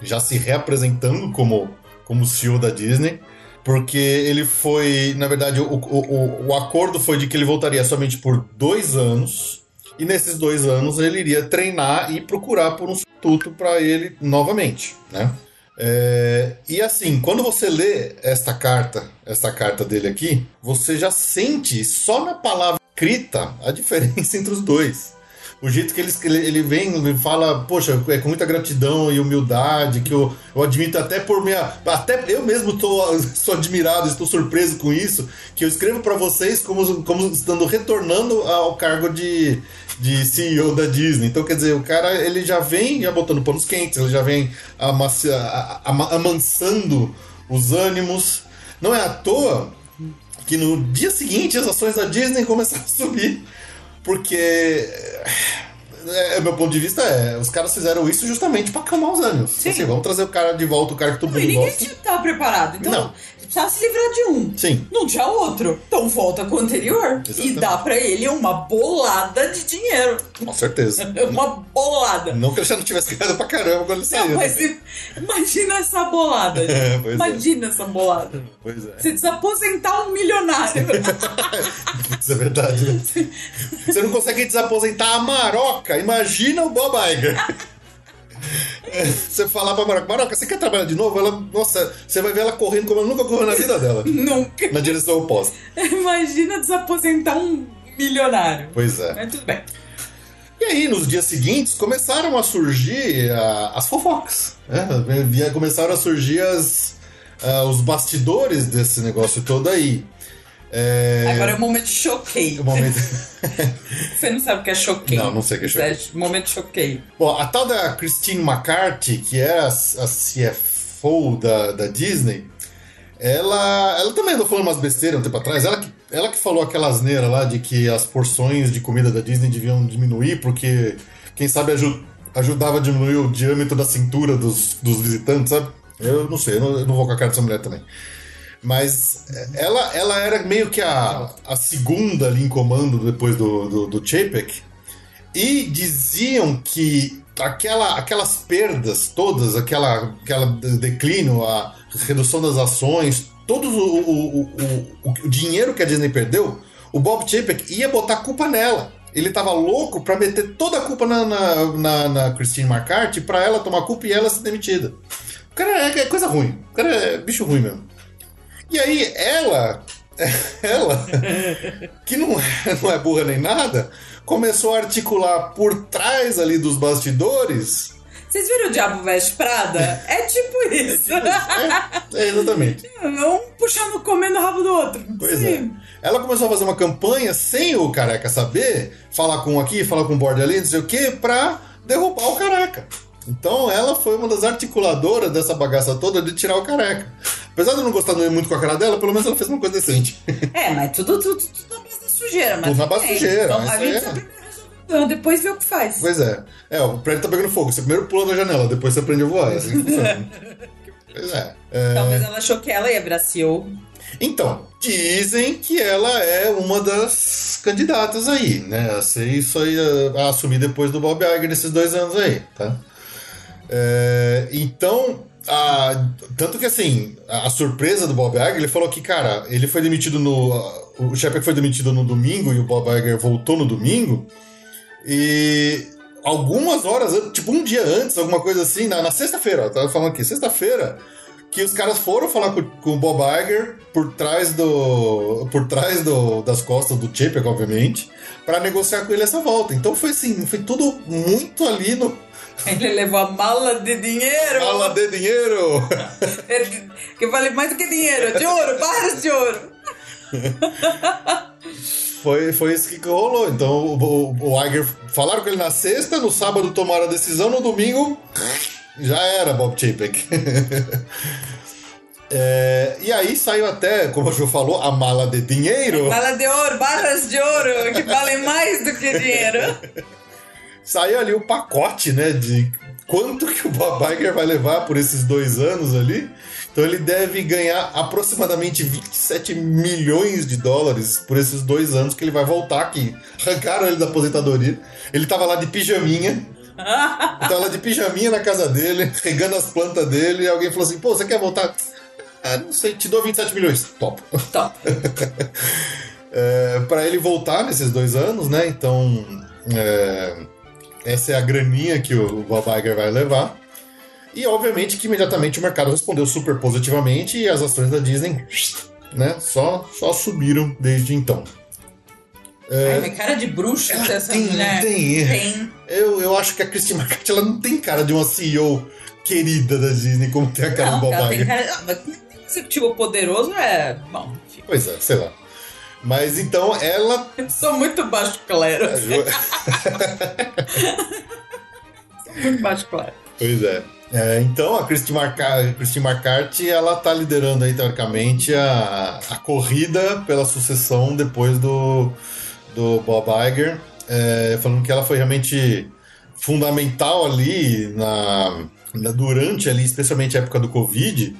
já se reapresentando como, como CEO da Disney, porque ele foi, na verdade, o, o, o acordo foi de que ele voltaria somente por dois anos, e nesses dois anos ele iria treinar e procurar por um substituto para ele novamente, né? É, e assim, quando você lê esta carta, esta carta dele aqui, você já sente só na palavra escrita a diferença entre os dois. o jeito que ele, ele, vem, ele fala, poxa, é com muita gratidão e humildade, que eu, eu admito até por minha. Até eu mesmo tô, sou admirado, estou surpreso com isso, que eu escrevo para vocês como, como estando retornando ao cargo de, de CEO da Disney. Então, quer dizer, o cara ele já vem já botando panos quentes, ele já vem amacia, amansando os ânimos. Não é à toa que no dia seguinte as ações da Disney começaram a subir. Porque. É, meu ponto de vista é, os caras fizeram isso justamente pra acalmar os ânimos. Sim. Assim, vamos trazer o cara de volta, o cara que todo E mundo ninguém gosta. estava preparado. Então, Não. Precisava se livrar de um. Sim. Não tinha outro. Então volta com o anterior. E Exatamente. dá pra ele uma bolada de dinheiro. Com certeza. Uma bolada. Não que ele já não tivesse ganhado pra caramba quando ele saiu. Não, mas né? imagina essa bolada. É, é. imagina essa bolada. Pois é. Você desaposentar um milionário. Isso é verdade, né? Você não consegue desaposentar a Maroca. Imagina o Bob Iger. É, Você falar pra Maroca, Maroca, você quer trabalhar de novo? Ela, nossa, você vai ver ela correndo como ela nunca correu na vida dela. Nunca. Na direção oposta. Imagina desaposentar um milionário. Pois é. Mas tudo bem. E aí, nos dias seguintes, começaram a surgir ah, as fofocas. Né? Começaram a surgir as, ah, os bastidores desse negócio todo aí. É, Agora é o momento choquei. o momento... Você não sabe o que é choquei. Não, não sei o que é choquei. É momento choquei. Bom, a tal da Christine McCarthy, que era a, a CFO da, da Disney, ela, ela também andou falando umas besteiras um tempo atrás. Ela que, ela que falou aquela asneira lá de que as porções de comida da Disney deviam diminuir, porque quem sabe aju- ajudava a diminuir o diâmetro da cintura dos, dos visitantes, sabe? Eu não sei, eu não, eu não vou com a cara dessa mulher também. Mas ela, ela era meio que a, a segunda ali em comando depois do, do, do Chapek. E diziam que aquela, aquelas perdas todas, aquela, aquela de- declínio, a redução das ações, todo o, o, o, o, dinheiro que a Disney perdeu, o Bob Chapek ia botar culpa nela. Ele tava louco pra meter toda a culpa na, na, na, na Christine McCarthy pra ela tomar culpa e ela ser demitida. O cara é, é coisa ruim. O cara é bicho ruim mesmo. E aí ela, ela, que não é, não é burra nem nada, começou a articular por trás ali dos bastidores. Vocês viram o Diabo Veste Prada? É tipo isso. É, é, exatamente. Um puxando, comendo o rabo do outro. Pois Sim. é. Ela começou a fazer uma campanha sem o careca saber, falar com um aqui, falar com o board ali, não sei o quê, pra derrubar o careca. Então ela foi uma das articuladoras dessa bagaça toda de tirar o careca. Apesar de eu não gostar muito com a cara dela, pelo menos ela fez uma coisa decente. É, mas tudo, tudo, tudo na base da sujeira. Mas Tudo na base da sujeira, Então, a gente é. só primeiro resolve o problema, depois vê o que faz. Pois é. É, o prédio tá pegando fogo. Você primeiro pula da janela, depois você aprende a voar. Assim funciona. Pois é. É, Talvez ela achou que ela ia CEO. Então, dizem que ela é uma das candidatas aí, né? A ser isso aí, a, a assumir depois do Bob Iger nesses dois anos aí, tá? É, então, tanto que assim, a, surpresa do Bob Iger, ele falou que, cara, ele foi demitido no. O Shepard foi demitido no domingo e o Bob Iger voltou no domingo. E algumas horas, tipo um dia antes, alguma coisa assim, na, na sexta-feira, tava falando aqui, sexta-feira, que os caras foram falar com, com o Bob Iger por trás do. por trás do, das costas do Chapek, obviamente, para negociar com ele essa volta. Então foi assim, foi tudo muito ali no. Ele levou a mala de dinheiro. Fala de dinheiro! que vale mais do que dinheiro. De ouro, barras de ouro. Foi, foi isso que rolou. Então o, o, o Iger falaram com ele na sexta, no sábado tomaram a decisão, no domingo já era Bob Chapek. É, e aí saiu até, como o Ju falou, a mala de dinheiro. Bala de ouro, barras de ouro, que valem mais do que dinheiro. Saiu ali o pacote, né, de quanto que o Bob Iger vai levar por esses dois anos ali. Então ele deve ganhar aproximadamente 27 milhões de dólares por esses dois anos que ele vai voltar aqui. Arrancaram ele da aposentadoria. Ele tava lá de pijaminha. Tava lá de pijaminha na casa dele, regando as plantas dele, e alguém falou assim: pô, você quer voltar? Ah, não sei, te dou 27 milhões. Top. Top. É, para ele voltar nesses dois anos, né? Então, é, essa é a graninha que o Bob Iger vai levar. E obviamente que imediatamente o mercado respondeu super positivamente e as ações da Disney, né? Só, só subiram desde então. Ai, mas cara de bruxa Ela essa tem, mulher. tem. Tem. Eu, eu acho que a Christine McCarthy ela não tem cara de uma CEO querida da Disney, como tem a cara do Não, Bob ela tem Iger. cara. Ah, mas executivo poderoso é. Bom, enfim. Pois é, sei lá. Mas então ela. Eu sou muito baixo clero. Muito baixo clero. pois é. É, então a Christine, Marca... Christine McCarthy ela tá liderando aí, teoricamente, a, a corrida pela sucessão depois do, do Bob Iger, é, falando que ela foi realmente fundamental ali na, na- durante ali, especialmente a época do Covid,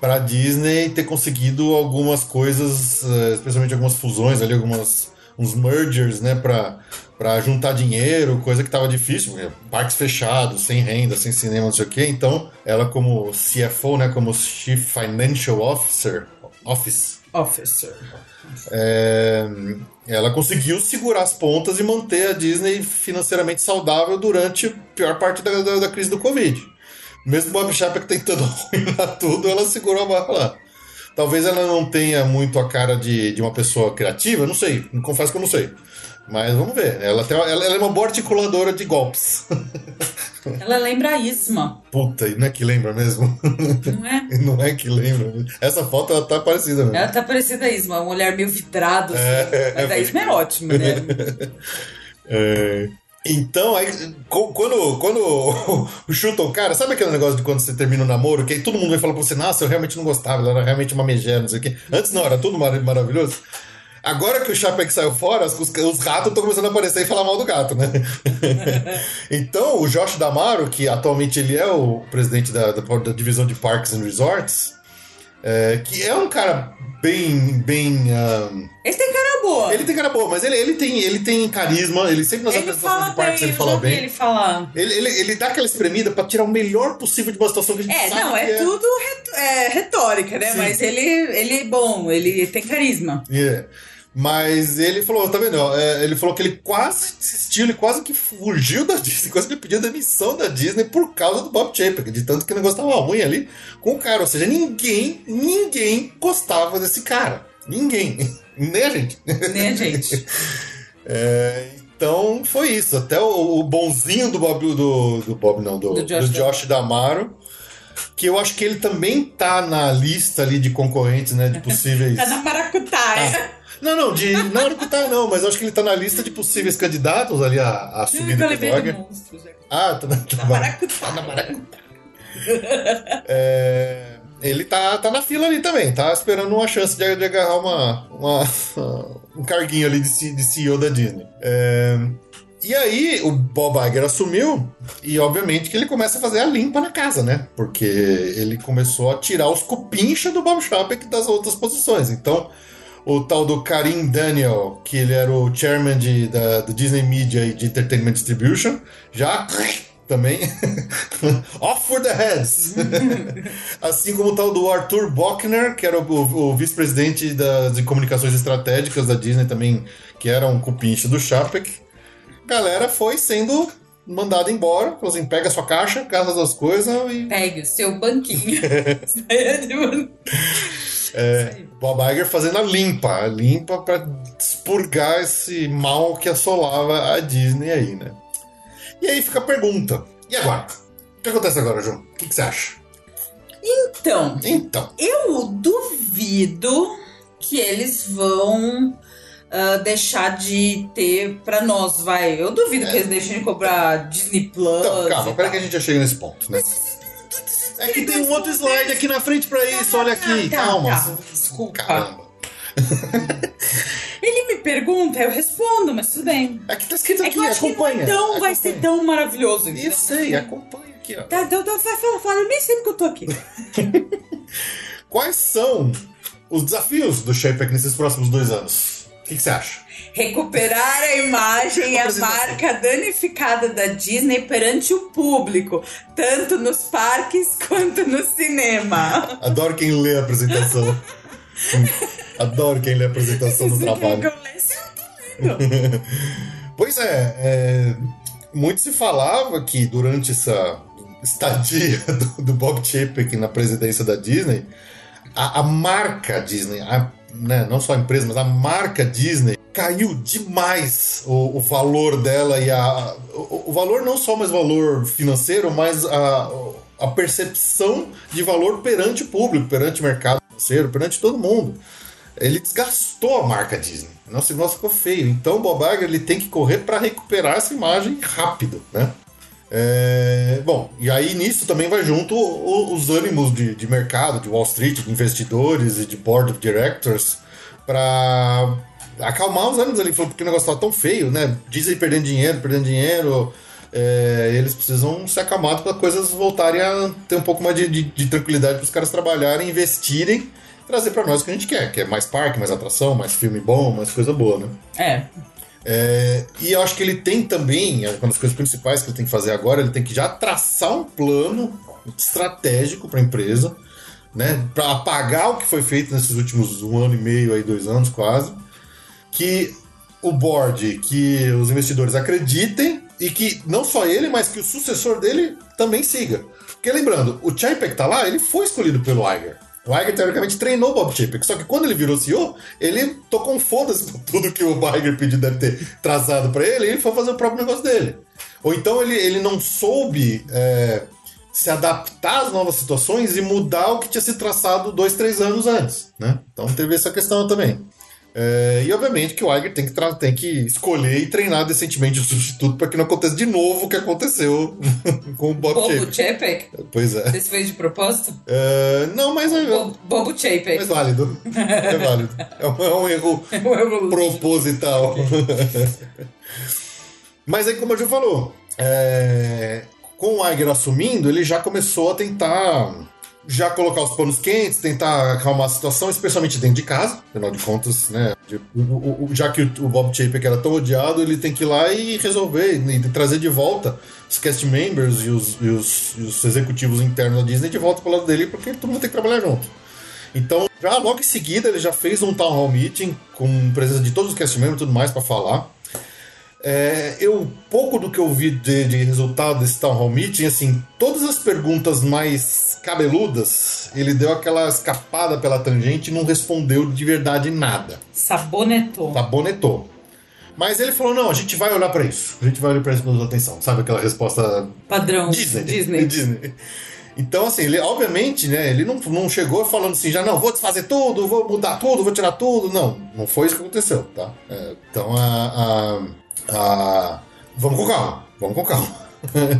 para Disney ter conseguido algumas coisas, eh, especialmente algumas fusões ali, algumas uns mergers, né, para para juntar dinheiro, coisa que estava difícil, porque parques fechados, sem renda, sem cinema, não sei o quê. Então, ela como CFO, né, como Chief Financial Officer, Office, Officer. é, ela conseguiu segurar as pontas e manter a Disney financeiramente saudável durante a pior parte da, da, da crise do Covid. Mesmo Bob Chapek tentando arruinar tudo, ela segurou a barra lá. Talvez ela não tenha muito a cara de, de uma pessoa criativa, não sei, confesso que eu não sei. Mas vamos ver. Ela, tem, ela, ela é uma boa articuladora de golpes. Ela lembra a Isma, Puta, e não é que lembra mesmo? não é? não é que lembra. Essa foto ela tá parecida mesmo. Ela tá parecida a Isma, uma mulher meio vidrada. Assim. É, Mas a Isma é ótima, né? É, Então, aí, quando, quando chutam o cara, sabe aquele negócio de quando você termina o namoro, que aí todo mundo vai falar pra você, nossa, eu realmente não gostava, ela era realmente uma megera, não sei o quê. Antes não, era tudo mar- maravilhoso. Agora que o Chapek saiu fora, os, os ratos estão começando a aparecer e falar mal do gato, né? então, o Josh Damaro, que atualmente ele é o presidente da, da, da divisão de Parks and Resorts, é, que é um cara bem, bem... ah, Ele tem cara boa. ele tem cara boa, mas ele, ele, tem, ele tem carisma, ele sempre nas Ele apresentações fala de parques ele fala bem. ele falar. Ele, ele, ele dá aquela espremida pra tirar o melhor possível de uma situação que a gente É, sabe não, que é tudo é, retórica, né? Sim. Mas ele, ele é bom, ele tem carisma. É. Mas ele falou, tá vendo? é, ele falou que ele quase desistiu, ele quase que fugiu da Disney, quase que pediu demissão da Disney por causa do Bob Chapek, de tanto que ele gostava ruim ali com o cara. Ou seja, ninguém, ninguém gostava desse cara. Ninguém. Nem a gente. Né, gente? É, então foi isso. Até o, o bonzinho do Bob, do, do Bob não, do, Do do Josh Josh, Damaro, que eu acho que ele também tá na lista ali de concorrentes, né, de possíveis. Tá na maracutaia. Não, não, de não, não tá não, mas acho que ele tá na lista de possíveis candidatos ali a, a vaga. monstros. né? Ah, tá na, tá Na tá maracutaia. É, ele tá, tá na fila ali também, tá esperando uma chance de, de agarrar uma, uma- um carguinho ali de, de CEO da Disney. É, e aí o Bob Iger assumiu e obviamente que ele começa a fazer a limpa na casa, né? Porque ele começou a tirar os cupincha do Bob Chapek das outras posições. Então o tal do Karim Daniel, que ele era o chairman de, da, do Disney Media e de Entertainment Distribution, já também off for the heads. assim como o tal do Arthur Bochner, que era o, o- o vice-presidente de comunicações estratégicas da Disney também, que era um cupincha do Chapek. Galera foi sendo mandada embora, falou assim, pega sua caixa, casa as coisas e Pegue o seu banquinho. É, Bob Iger fazendo a limpa, a limpa pra expurgar esse mal que assolava a Disney aí, né? E aí fica a pergunta: e agora? O que acontece agora, João? O que, que você acha? Então, Então, eu duvido que eles vão ah, deixar de ter pra nós, vai. Eu duvido que eles deixem de cobrar Disney Plus. então calma, peraí que a gente já chega nesse ponto, né? É que tem um outro slide aqui na frente pra isso, olha aqui, Tá, calma. tá, Desculpa. Caramba. Ele me pergunta, eu respondo, mas tudo bem. Aqui tá escrito É aqui, que eu acho que acompanha. não vai ser acompanha. tão maravilhoso. entendeu? Eu sei, acompanha aqui, ó. Tá, então, então vai, fala, fala, eu nem sei porque eu tô aqui. Quais são os desafios do Chapek nesses próximos dois anos? O que, você acha? Recuperar a imagem e a marca danificada da Disney perante o público, tanto nos parques quanto no cinema. Adoro quem lê a apresentação. Adoro quem lê a apresentação do trabalho. que eu lendo. Pois é, é, muito se falava que durante essa estadia do, do Bob Chapek na presidência da Disney, a, a marca Disney, a né, não só a empresa, mas a marca Disney caiu demais o, o valor dela e a. O, o, valor não só mais valor financeiro, mas a, a percepção de valor perante o público, perante o mercado financeiro, perante todo mundo. Ele desgastou a marca Disney. Nossa, nossa ficou feio. Então o Bob Iger ele tem que correr para recuperar essa imagem rápido, né? É, bom, e aí nisso também vai junto os ânimos de, de mercado, de Wall Street, de investidores e de board of directors para acalmar os ânimos ali, porque o negócio tá tão feio, né? Dizem perdendo dinheiro, perdendo dinheiro. É, eles precisam se acalmar para coisas voltarem a ter um pouco mais de, de, de tranquilidade para os caras trabalharem, investirem, trazer para nós o que a gente quer, que é mais parque, mais atração, mais filme bom, mais coisa boa, né? É. É, e eu acho que ele tem também, é uma das coisas principais que ele tem que fazer agora, ele tem que já traçar um plano estratégico para a empresa, né, para apagar o que foi feito nesses últimos um ano e meio, aí, dois anos quase, que o board, que os investidores acreditem e que não só ele, mas que o sucessor dele também siga. Porque lembrando, o Chapek tá lá, ele foi escolhido pelo Iger. O Iger, teoricamente, treinou o Bob Chapek. Só que quando ele virou CEO, ele tocou um foda-se com tudo que o Iger pediu, deve ter traçado para ele, e ele foi fazer o próprio negócio dele. Ou então ele, ele não soube é, se adaptar às novas situações e mudar o que tinha sido traçado dois, três anos antes. Né? Então teve essa questão também. É, e obviamente que o Iger tem que, tem que escolher e treinar decentemente o substituto para que não aconteça de novo o que aconteceu com o Bob Bobo Chapek? Pois é. Você fez de propósito? É, não, mas é. Bo Bobo Chapek. Mas válido. É válido. É um, é um erro proposital. mas aí, como a Ju falou, é, com o Iger assumindo, ele já começou a tentar já colocar os panos quentes, tentar acalmar a situação, especialmente dentro de casa, afinal de contas, né? Já que o, Bob Chapek era tão odiado, ele tem que ir lá e resolver, e trazer de volta os cast members e os, e os, e os executivos internos da Disney de volta para o lado dele, porque todo mundo tem que trabalhar junto. Então, já logo em seguida, ele já fez um town hall meeting com presença de todos os cast members e tudo mais para falar. É, eu, pouco do que eu vi de, de, resultado desse Town Hall Meeting, assim, todas as perguntas mais cabeludas, ele deu aquela escapada pela tangente e não respondeu de verdade nada. Sabonetou. Sabonetou. Mas ele falou: não, a gente vai olhar para isso. A gente vai olhar para isso com atenção. Sabe aquela resposta. Padrão. Disney. Disney. Disney. Então, assim, ele, obviamente, né, ele não, não chegou falando assim, já não, vou desfazer tudo, vou mudar tudo, vou tirar tudo. Não, não foi isso que aconteceu, tá? É, então, a, a ah, vamos com calma, vamos com calma.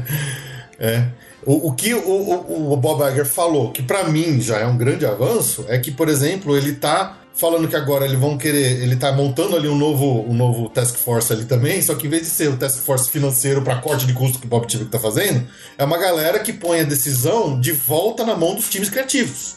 é. O, o que o, o, o, Bob Iger falou, que para mim já é um grande avanço, é que, por exemplo, ele tá falando que agora eles vão querer, ele tá montando ali um novo, um novo task force ali também, só que em vez de ser o task force financeiro para corte de custo que o Bob Chapek tá fazendo, é uma galera que põe a decisão de volta na mão dos times criativos,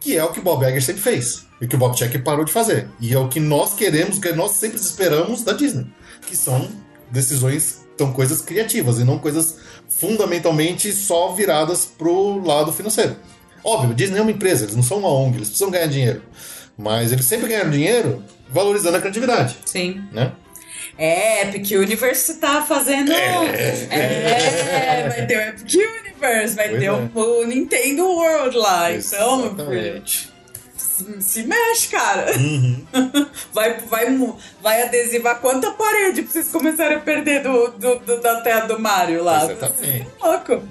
que é o que o Bob Iger sempre fez e que o Bob Chapek parou de fazer. E é o que nós queremos, que nós sempre esperamos da Disney que são decisões, são coisas criativas e não coisas fundamentalmente só viradas pro lado financeiro. Óbvio, Disney é uma empresa, eles não são uma ONG, eles precisam ganhar dinheiro. Mas eles sempre ganharam dinheiro valorizando a criatividade. Sim. Né? É, Epic Universe tá fazendo. É, é vai ter o Epic Universe, vai pois ter é. o, Nintendo World lá. Então, Exatamente. Então, se mexe, cara. Uhum. Vai, vai, vai adesivar quanta parede pra vocês começarem a perder do, do, do da terra do Mario lá. Exatamente. Tá louco.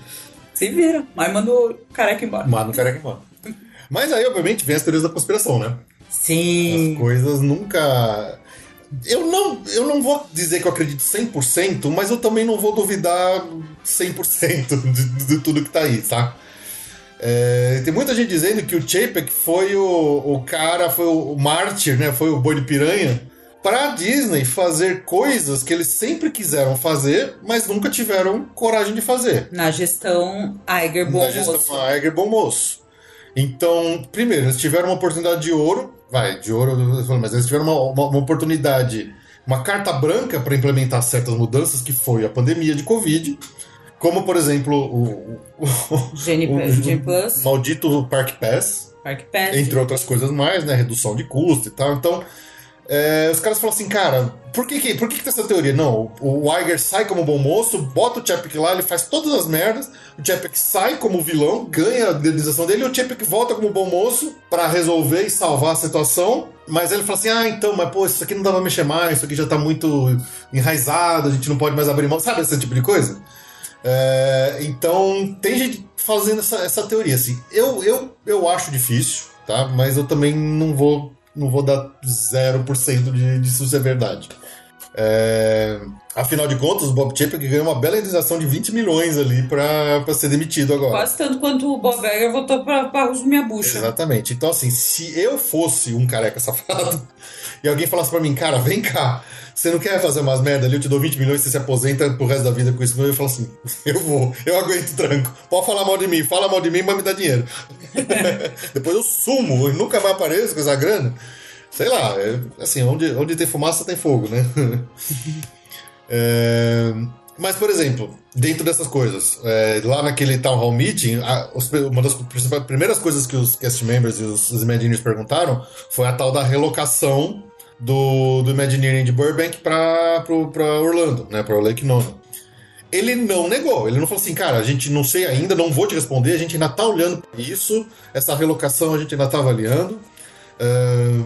Se vira. Mas manda o careca embora. Manda o careca embora. Mas aí, obviamente, vem as teorias da conspiração, né? Sim. As coisas nunca. Eu não, eu não vou dizer que eu acredito 100%, mas eu também não vou duvidar 100% de, de tudo que tá aí, tá? É, tem muita gente dizendo que o Chapek foi o, o cara, foi o, o mártir, né? Foi o boi de piranha para Disney fazer coisas que eles sempre quiseram fazer, mas nunca tiveram coragem de fazer. Na gestão Iger Bom Na gestão Iger Bom Moço. Então, primeiro, eles tiveram uma oportunidade de ouro, vai, de ouro, mas eles tiveram uma, uma, uma oportunidade, uma carta branca para implementar certas mudanças, que foi a pandemia de Covid. Como, por exemplo, o, o, o, Plus. maldito Park Pass. Park Pass. Entre outras coisas mais, né? Redução de custo e tal. Então, É, os caras falam assim, cara, por que que, por que, que tem essa teoria? Não, o, o Iger sai como bom moço, bota o Chapek lá, ele faz todas as merdas, o Chapek sai como vilão, ganha a indenização dele, e o Chapek volta como bom moço pra resolver e salvar a situação. Mas ele fala assim: ah, então, mas pô, isso aqui não dá pra mexer mais, isso aqui já tá muito enraizado, a gente não pode mais abrir mão, sabe esse tipo de coisa? É, então, tem gente fazendo essa, essa teoria, assim. Eu, eu, eu acho difícil, tá? Mas eu também não vou, não vou dar 0% de, disso ser verdade. É, afinal de contas, o Bob Chapek ganhou uma bela indenização de 20 milhões ali pra, pra ser demitido agora. Quase tanto quanto o Bob Iger voltou pra, pra minha bucha. Exatamente. Então, assim, se eu fosse um careca safado e alguém falasse pra mim, cara, vem cá, você não quer fazer umas merda ali, eu te dou 20 milhões, você se aposenta pro resto da vida com isso, eu falar assim, eu vou, eu aguento tranco. Pode falar mal de mim, fala mal de mim, mas me dá dinheiro. Depois eu sumo, eu nunca mais apareço com essa grana. Sei lá, é, assim, onde, onde tem fumaça tem fogo, né? É, mas, por exemplo, dentro dessas coisas, é, lá naquele Town Hall Meeting, a- os- uma das primeiras coisas que os cast members e os, os Imagineers perguntaram foi a tal da relocação do, do Imagineering de Burbank para Orlando, né, para Lake Nona. Ele não negou, ele não falou assim, cara, a gente não sei ainda, não vou te responder, a gente ainda tá olhando isso, essa relocação a gente ainda tá avaliando. É,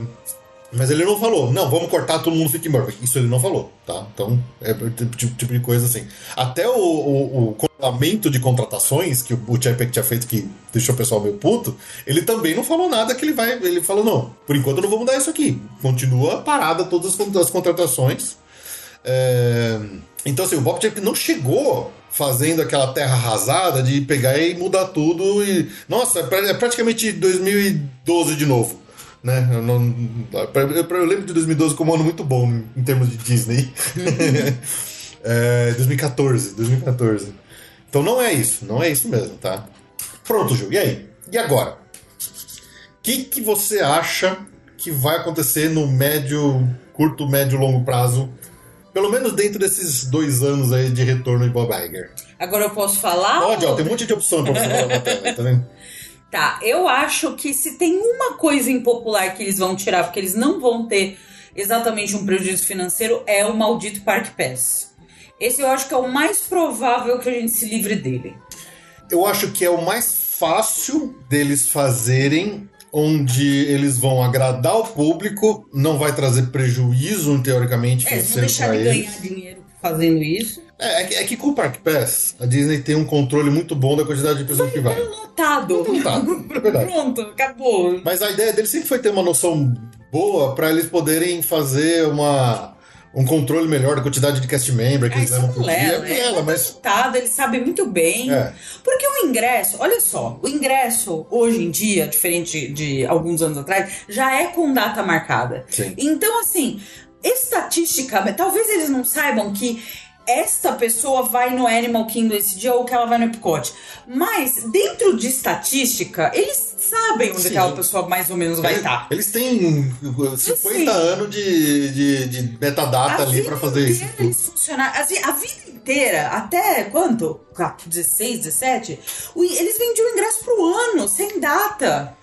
mas ele não falou, não, vamos cortar, todo mundo fica em Burbank. Isso ele não falou, tá? Então, é tipo, tipo- tipo de coisa assim. Até o, o, o congelamento de contratações que o, Chapek tinha feito, que deixou o pessoal meio puto, ele também não falou nada que ele vai. Ele falou, não, por enquanto eu não vou mudar isso aqui. Continua parada todas as, con- as contratações. É, Então, assim, o Bob Chapek não chegou fazendo aquela terra arrasada de pegar e mudar tudo e. Nossa, é é praticamente 2012 de novo. Né? Eu, não, eu lembro de 2012 como um ano muito bom em termos de Disney. é, 2014, 2014. Então não é isso, não é isso mesmo, tá? Pronto, Ju. E aí? E agora? O que, que você acha que vai acontecer no médio, curto, médio, longo prazo? Pelo menos dentro desses dois anos aí de retorno de Bob Iger. Agora eu posso falar? Pode, ó, ou- tem um monte de opção pra você falar na tela, tá vendo? Tá, eu acho que se tem uma coisa impopular que eles vão tirar, porque eles não vão ter exatamente um prejuízo financeiro, é o maldito Park Pass. Esse eu acho que é o mais provável que a gente se livre dele. Eu acho que é o mais fácil deles fazerem, onde eles vão agradar o público, não vai trazer prejuízo, teoricamente, É, eles vão financeiro deixar de eles. ganhar dinheiro fazendo isso. É, é que, é que com o Park Pass, a Disney tem um controle muito bom da quantidade de pessoas que vai. Lotado. Lotado, é verdade. Pronto, acabou. Mas a ideia deles sempre foi ter uma noção boa pra eles poderem fazer uma, um controle melhor da quantidade de cast member que Ah, eles é levam por dia. balela, É é balela, mas Lotado, eles sabem muito bem. É. Porque o ingresso, olha só, o ingresso hoje em dia, diferente de alguns anos atrás, já é com data marcada. Sim. Então, assim, estatisticamente, talvez eles não saibam que esta pessoa vai no Animal Kingdom esse dia ou que ela vai no Epcot. Mas, dentro de estatística, eles sabem onde Sim. aquela pessoa mais ou menos vai eles, estar. eles têm 50 Sim. anos de, de, de metadata ali pra fazer isso. Eles funcionaram, assim, a vida inteira, até quanto? 16, 17? o- Eles vendiam ingresso pro ano, sem data.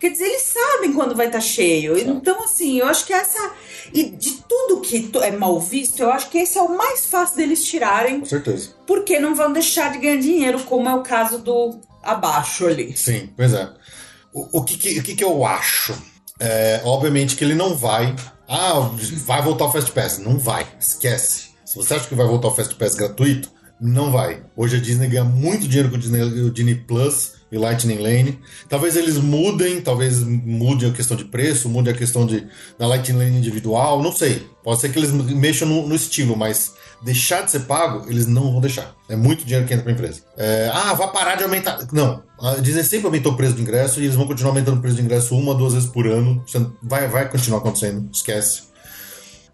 Quer dizer, eles sabem quando vai estar cheio. Então, assim, eu acho que essa. E de tudo que é mal visto, eu acho que esse é o mais fácil deles tirarem, Com certeza. porque não vão deixar de ganhar dinheiro, como é o caso do abaixo ali. Sim, pois é. O, o que, que- o que, que eu acho? É, obviamente que ele não vai. Ah, vai voltar o Fast Pass. Não vai. Esquece. Se você acha que vai voltar o Fast Pass gratuito, não vai. Hoje a Disney ganha muito dinheiro com o Disney, o Disney Plus e Lightning Lane. Talvez eles mudem, talvez mude a questão de preço, mude a questão de da Lightning Lane individual, não sei. Pode ser que eles mexam no, no estilo, mas deixar de ser pago, eles não vão deixar. É muito dinheiro que entra pra empresa. É, ah, vai parar de aumentar. Não. A Disney sempre aumentou o preço do ingresso e eles vão continuar aumentando o preço do ingresso uma, duas vezes por ano. Isso Vai, vai continuar acontecendo, esquece.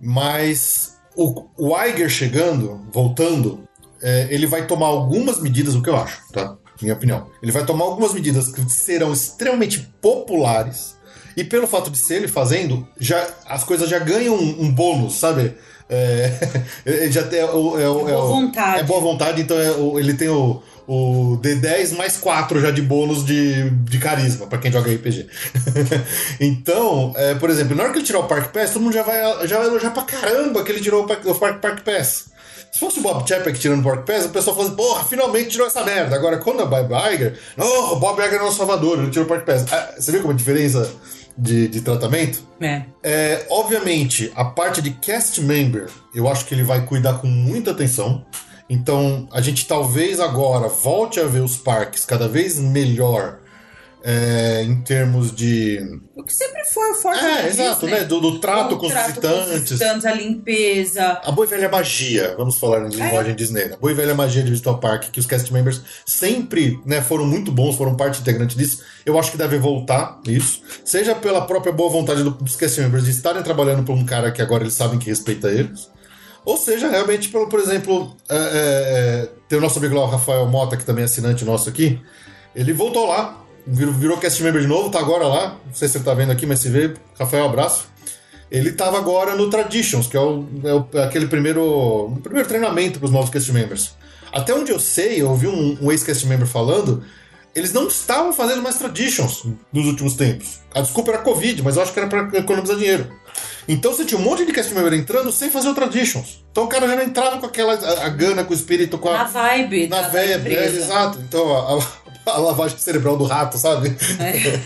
Mas o, o Iger chegando, voltando, é, ele vai tomar algumas medidas, o que eu acho, tá? Minha opinião. Ele vai tomar algumas medidas que serão extremamente populares. E pelo fato de ser ele fazendo, já, as coisas já ganham um, um bônus, sabe? É, já tem é, o- É boa vontade. É boa vontade, então é ele tem o, o D10 mais 4 já de bônus de, de carisma, pra quem joga RPG. então, é, por exemplo, na hora que ele tirar o Park Pass, todo mundo já vai, já vai elogiar pra caramba que ele tirou o Park, o Park, Park Pass. Se fosse o Bob Chapek tirando o Park Pass, o pessoal fala assim, porra, finalmente tirou essa merda. Agora, quando é Bob Iger, oh, o Bob Iger é nosso salvador, ele tirou o Park Pass. Ah, você viu como a diferença de, de tratamento? É. É, obviamente, a parte de cast member, eu acho que ele vai cuidar com muita atenção. Então, a gente talvez agora volte a ver os parques cada vez melhor é, em termos de. O que sempre foi o forte É, exato, Disney. né? Do, do trato com os trato os visitantes. a limpeza. A boa e velha magia, vamos falar em linguagem Disney. A boa e velha magia de Visitor Park, que os cast members sempre né, foram muito bons, foram parte integrante disso. Eu acho que deve voltar isso. Seja pela própria boa vontade do- dos cast members de estarem trabalhando por um cara que agora eles sabem que respeita eles. Ou seja, realmente, pelo, por exemplo, é, é, é, tem o nosso amigo lá, o Rafael Mota, que também é assinante nosso aqui. Ele voltou lá, virou, virou cast member de novo, tá agora lá. Não sei se ele tá vendo aqui, mas se vê, Rafael, abraço. Ele tava agora no Traditions, que é, o, é o- é aquele primeiro, o primeiro treinamento para os novos cast members. Até onde eu sei, eu ouvi um, um ex-cast member falando, eles não estavam fazendo mais Traditions nos últimos tempos. A desculpa era Covid, mas eu acho que era para economizar dinheiro. Então você tinha um monte de cast member entrando sem fazer o Traditions. Então o cara já não entrava com aquela a, a gana, com o espírito, com a, Na vibe na da é, exato. Então, a, a- a lavagem cerebral do rato, sabe? É.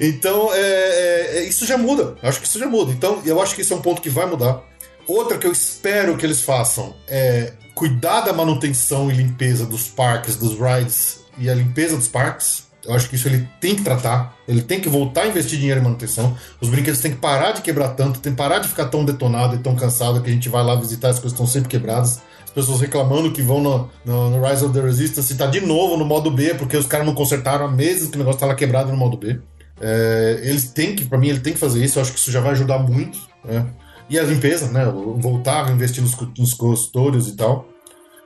então, é, é, é, isso já muda. Eu acho que isso já muda. Então, eu acho que isso é um ponto que vai mudar. Outra que eu espero que eles façam é cuidar da manutenção e limpeza dos parques, dos rides e a limpeza dos parques. Eu acho que isso ele tem que tratar. Ele tem que voltar a investir dinheiro em manutenção. Os brinquedos têm que parar de quebrar tanto, tem que parar de ficar tão detonado e tão cansado que a gente vai lá visitar as coisas estão sempre quebradas. As pessoas reclamando que vão no, no- no Rise of the Resistance e tá de novo no modo B, porque os caras não consertaram há meses que o negócio tava quebrado no modo B. É, eles têm que, pra mim, ele tem que fazer isso. Eu acho que isso já vai ajudar muito. né? E a limpeza, né? Voltar a investir nos, nos custódios e tal.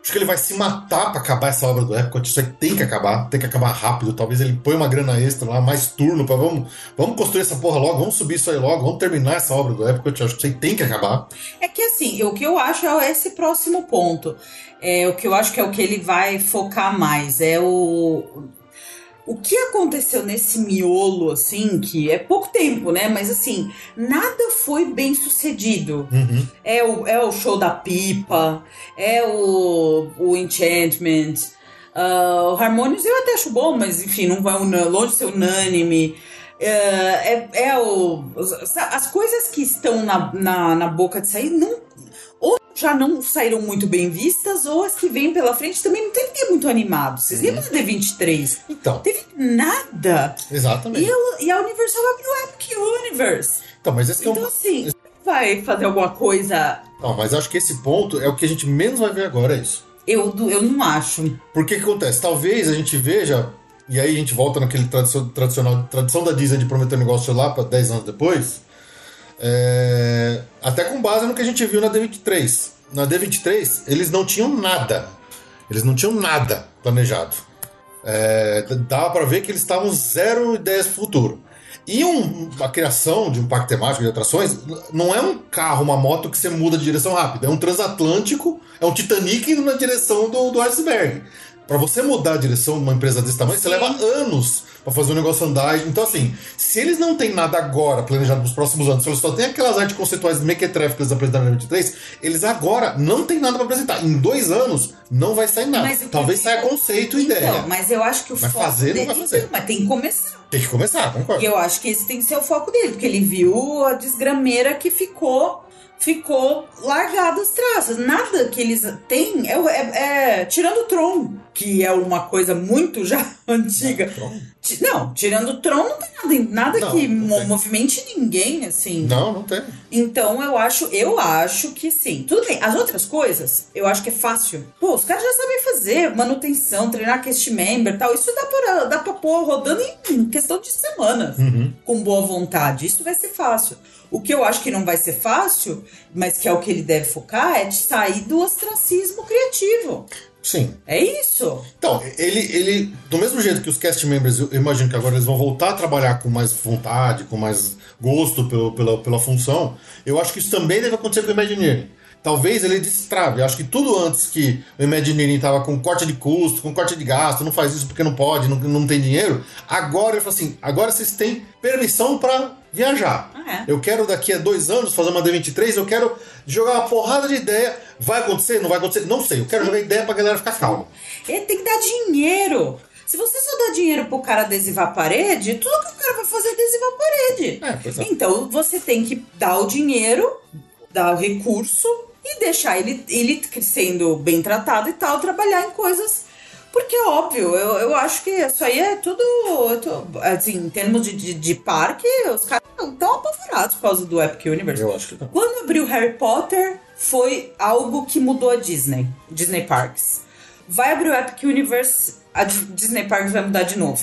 Acho que ele vai se matar pra acabar essa obra do Epcot. Isso aí tem que acabar, tem que acabar rápido. Talvez ele põe uma grana extra lá, mais turno pra vamos, vamos construir essa porra logo, vamos subir isso aí logo, vamos terminar essa obra do Epcot. Acho que isso aí tem que acabar. É que assim, o que eu acho é esse próximo ponto. É o que eu acho que é o que ele vai focar mais. É o. O que aconteceu nesse miolo, assim, que é pouco tempo, né? Mas assim, nada foi bem sucedido. Uhum. É o, é o show da pipa, é o, o Enchantment. ah, o Harmonious eu até acho bom, mas enfim, não vai longe de ser unânime. É, é, é o, as coisas que estão na, na, na boca de sair não, já não saíram muito bem vistas, ou as que vêm pela frente também não tem ninguém muito animado. Vocês lembram do D23? Então, teve nada. exatamente. E, a- e a Universal abriu o Epic Universe. Então, mas esse que é um- Então, assim, vai fazer alguma coisa. Não, mas acho que esse ponto é o que a gente menos vai ver agora, é isso. Eu, eu não acho. Porque que acontece? Talvez a gente veja, e aí a gente volta naquele tradicio- tradicional, tradição da Disney de prometer um negócio lá para 10 anos depois, é, até com base no que a gente viu na D23. Na D23, eles não tinham nada. Eles não tinham nada planejado. É, dava para ver que eles estavam zero ideias pro futuro. E um- a criação de um parque temático de atrações não é um carro, uma moto que você muda de direção rápida. É um transatlântico, é um Titanic indo na direção do, do iceberg. Para você mudar a direção de uma empresa desse tamanho, você Sim. leva anos para fazer o negócio andar. Então, assim, se eles não têm nada agora planejado para os próximos anos, se eles só têm aquelas artes conceituais mequetréficas apresentadas na 23, eles agora não têm nada para apresentar. Em dois anos, não vai sair nada. Talvez saia conceito e ideia. Então, mas eu acho que o Mas foco fazer não dele. vai fazer. Então, mas tem que começar. Tem que começar, concordo. E eu acho que esse tem que ser o foco dele, porque ele viu a desgrameira que ficou ficou largado as traças. Nada que eles têm é, é- é- tirando o Tron, que é uma coisa muito já antiga. Ti- Não, tirando o Tron não tem nada, nada Não, que não movimente ninguém assim. Não, não tem. Então eu acho, eu acho que sim. Tudo bem, as outras coisas, eu acho que é fácil. Pô, os caras já sabem fazer manutenção, treinar cast member e tal. Isso dá pra, dá pra pôr rodando em questão de semanas. Com boa vontade. Isso vai ser fácil. O que eu acho que não vai ser fácil, mas que é o que ele deve focar, é de sair do ostracismo criativo. Sim. É isso. Então, ele, ele, do mesmo jeito que os cast members, eu imagino que agora eles vão voltar a trabalhar com mais vontade, com mais gosto pelo, pela, pela função, eu acho que isso também deve acontecer com o Imagineering. talvez ele destrave. Acho que tudo antes que o Imagineering tava com corte de custo, com corte de gasto, não faz isso porque não pode, não, não tem dinheiro. Agora ele falou assim: agora vocês têm permissão para viajar. Ah, é? Eu quero daqui a dois anos fazer uma D23, eu quero jogar uma porrada de ideia. Vai acontecer? Não vai acontecer? Não sei. Eu quero jogar ideia pra galera ficar calma. Ele tem que dar dinheiro. Se você só dá dinheiro pro cara adesivar a parede, tudo que o cara vai fazer é adesivar a parede. É, é. Então você tem que dar o dinheiro, dar o recurso e deixar ele, ele sendo bem tratado e tal, trabalhar em coisas. Porque, óbvio, eu, eu acho que isso aí é tudo. eu tô- assim, em termos de, de, de parque, os caras estão apavorados por causa do Epic Universe. Eu acho que não. Quando abriu Harry Potter, foi algo que mudou a Disney, Disney Parks. Vai abrir o Epic Universe, a Di- Disney Parks vai mudar de novo.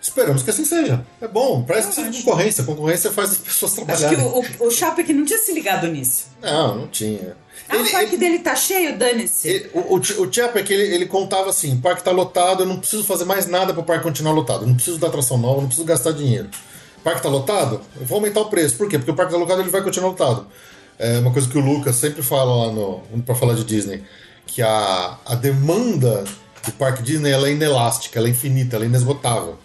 Esperamos que assim seja. É bom, parece que seja concorrência. Concorrência faz as pessoas Acho trabalharem. que o, o, o Chapek não tinha se ligado nisso. Não, não tinha. Ah, Ele- o parque dele tá cheio, dane-se. Ele- o, o, o Chapek, ele, ele contava assim: o parque tá lotado, eu não preciso fazer mais nada pro parque continuar lotado. Eu não preciso dar atração nova, eu não preciso gastar dinheiro. O parque tá lotado? Eu vou aumentar o preço. Por quê? Porque o parque tá lotado, ele vai continuar lotado. É uma coisa que o Lucas sempre fala lá no, pra falar de Disney: que a, a demanda do parque Disney ela é inelástica, ela é infinita, ela é inesgotável.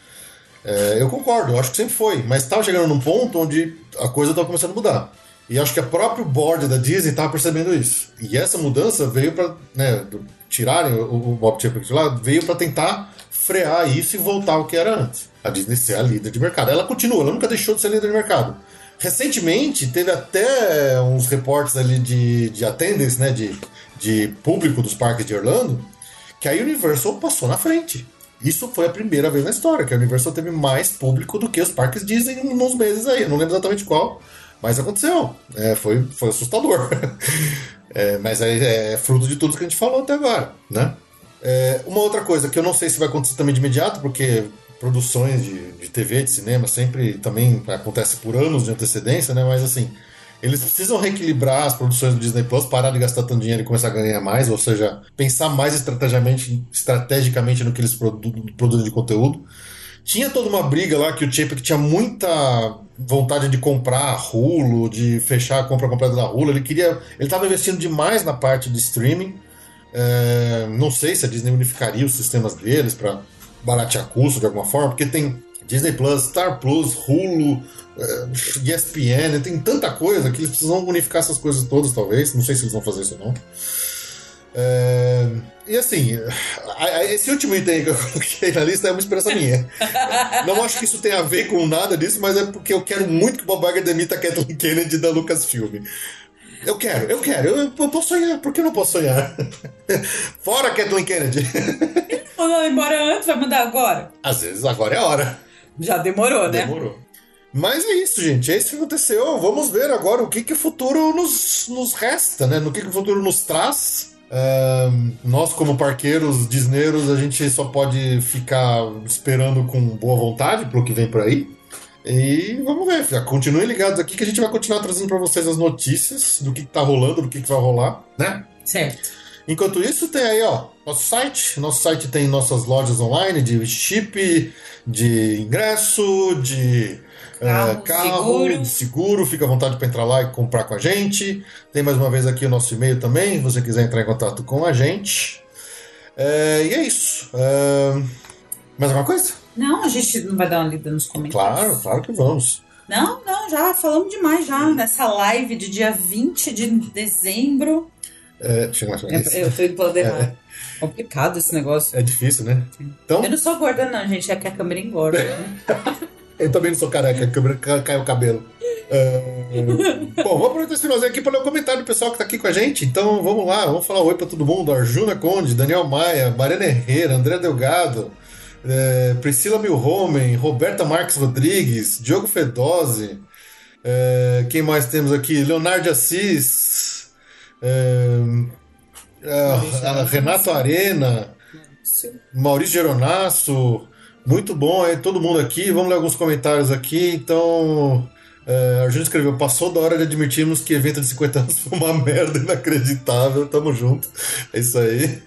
É, eu concordo, eu acho que sempre foi, mas estava chegando num ponto onde a coisa estava começando a mudar. E acho que o próprio board da Disney estava percebendo isso. E essa mudança veio para né, tirarem o, o Bob Chapek de lá, veio para tentar frear isso e voltar ao que era antes. A Disney ser a líder de mercado. Ela continua, ela nunca deixou de ser líder de mercado. Recentemente, teve até uns reportes ali de, de attendance, né, de, de público dos parques de Orlando, que a Universal passou na frente. Isso foi a primeira vez na história que a Universal teve mais público do que os parques Disney nos meses aí. Eu não lembro exatamente qual, mas aconteceu. É, foi, foi assustador. É, mas aí é fruto de tudo que a gente falou até agora, né? É, uma outra coisa que eu não sei se vai acontecer também de imediato, porque produções de, de TV, de cinema, sempre também acontece por anos de antecedência, né? Mas assim, eles precisam reequilibrar as produções do Disney Plus, parar de gastar tanto dinheiro e começar a ganhar mais, ou seja, pensar mais estrategicamente, estrategicamente no que eles produ produzem de conteúdo. Tinha toda uma briga lá que o Chapek tinha muita vontade de comprar Hulu, de fechar a compra completa da Hulu. Ele queria. Ele estava investindo demais na parte de streaming. É, não sei se a Disney unificaria os sistemas deles para baratear custo de alguma forma, porque tem Disney Plus, Star Plus, Hulu, é, ESPN, tem tanta coisa que eles precisam unificar essas coisas todas, talvez. Não sei se eles vão fazer isso ou não. É, e assim, esse último item que eu coloquei na lista é uma inspiração minha. Não acho que isso tenha a ver com nada disso, mas é porque eu quero muito que o Bob Iger demita a Kathleen Kennedy da Lucasfilm. Eu quero, eu quero, eu, eu posso sonhar, por que eu não posso sonhar? Fora Kathleen Kennedy! Mandou embora antes, vai mandar agora? Às vezes agora é a hora. Já demorou, né? Demorou. Mas é isso, gente. É isso que aconteceu. Vamos ver agora o que, que o futuro nos, nos resta, né? No que, que o futuro nos traz. Nós, como parqueiros disneiros, a gente só pode ficar esperando com boa vontade pro que vem por aí. E vamos ver. Continuem ligados aqui que a gente vai continuar trazendo para vocês as notícias do que, que tá rolando, do que, que vai rolar, né? Certo. Enquanto isso, tem aí, ó, nosso site. Nosso site tem nossas lojas online de chip, de ingresso, de Carro, eh, carro, seguro. seguro. Fica à vontade para entrar lá e comprar com a gente. Tem mais uma vez aqui o nosso e-mail também, se você quiser entrar em contato com a gente. Eh, e é isso. Eh, mais alguma coisa? Não, a gente não vai dar uma lida nos comentários. Claro, claro que vamos. Não, não, já falamos demais já nessa live de dia 20 de dezembro. Eh, chega mais uma Eu, eu tô indo lado errado. Complicado esse negócio. É difícil, né? Então, Eu não sou gorda, não, gente. É que a câmera engorda. né? Eu também não sou careca, a câmera ca- cai o cabelo. É, Bom, vou aproveitar esse finalzinho aqui para ler o comentário do pessoal que tá aqui com a gente. Então vamos lá, vamos falar oi para todo mundo. Arjuna Conde, Daniel Maia, Mariana Herrera, André Delgado, é, Priscila Milhomen, Roberta Marques Rodrigues, Diogo Fedose. é, quem mais temos aqui? Leonardo Assis. é, é, a Renato Arena. Maurício Geronasso, muito bom aí, todo mundo aqui. Vamos ler alguns comentários aqui. Então, é, a gente escreveu: passou da hora de admitirmos que evento de 50 anos foi uma merda inacreditável. Tamo junto. É isso aí.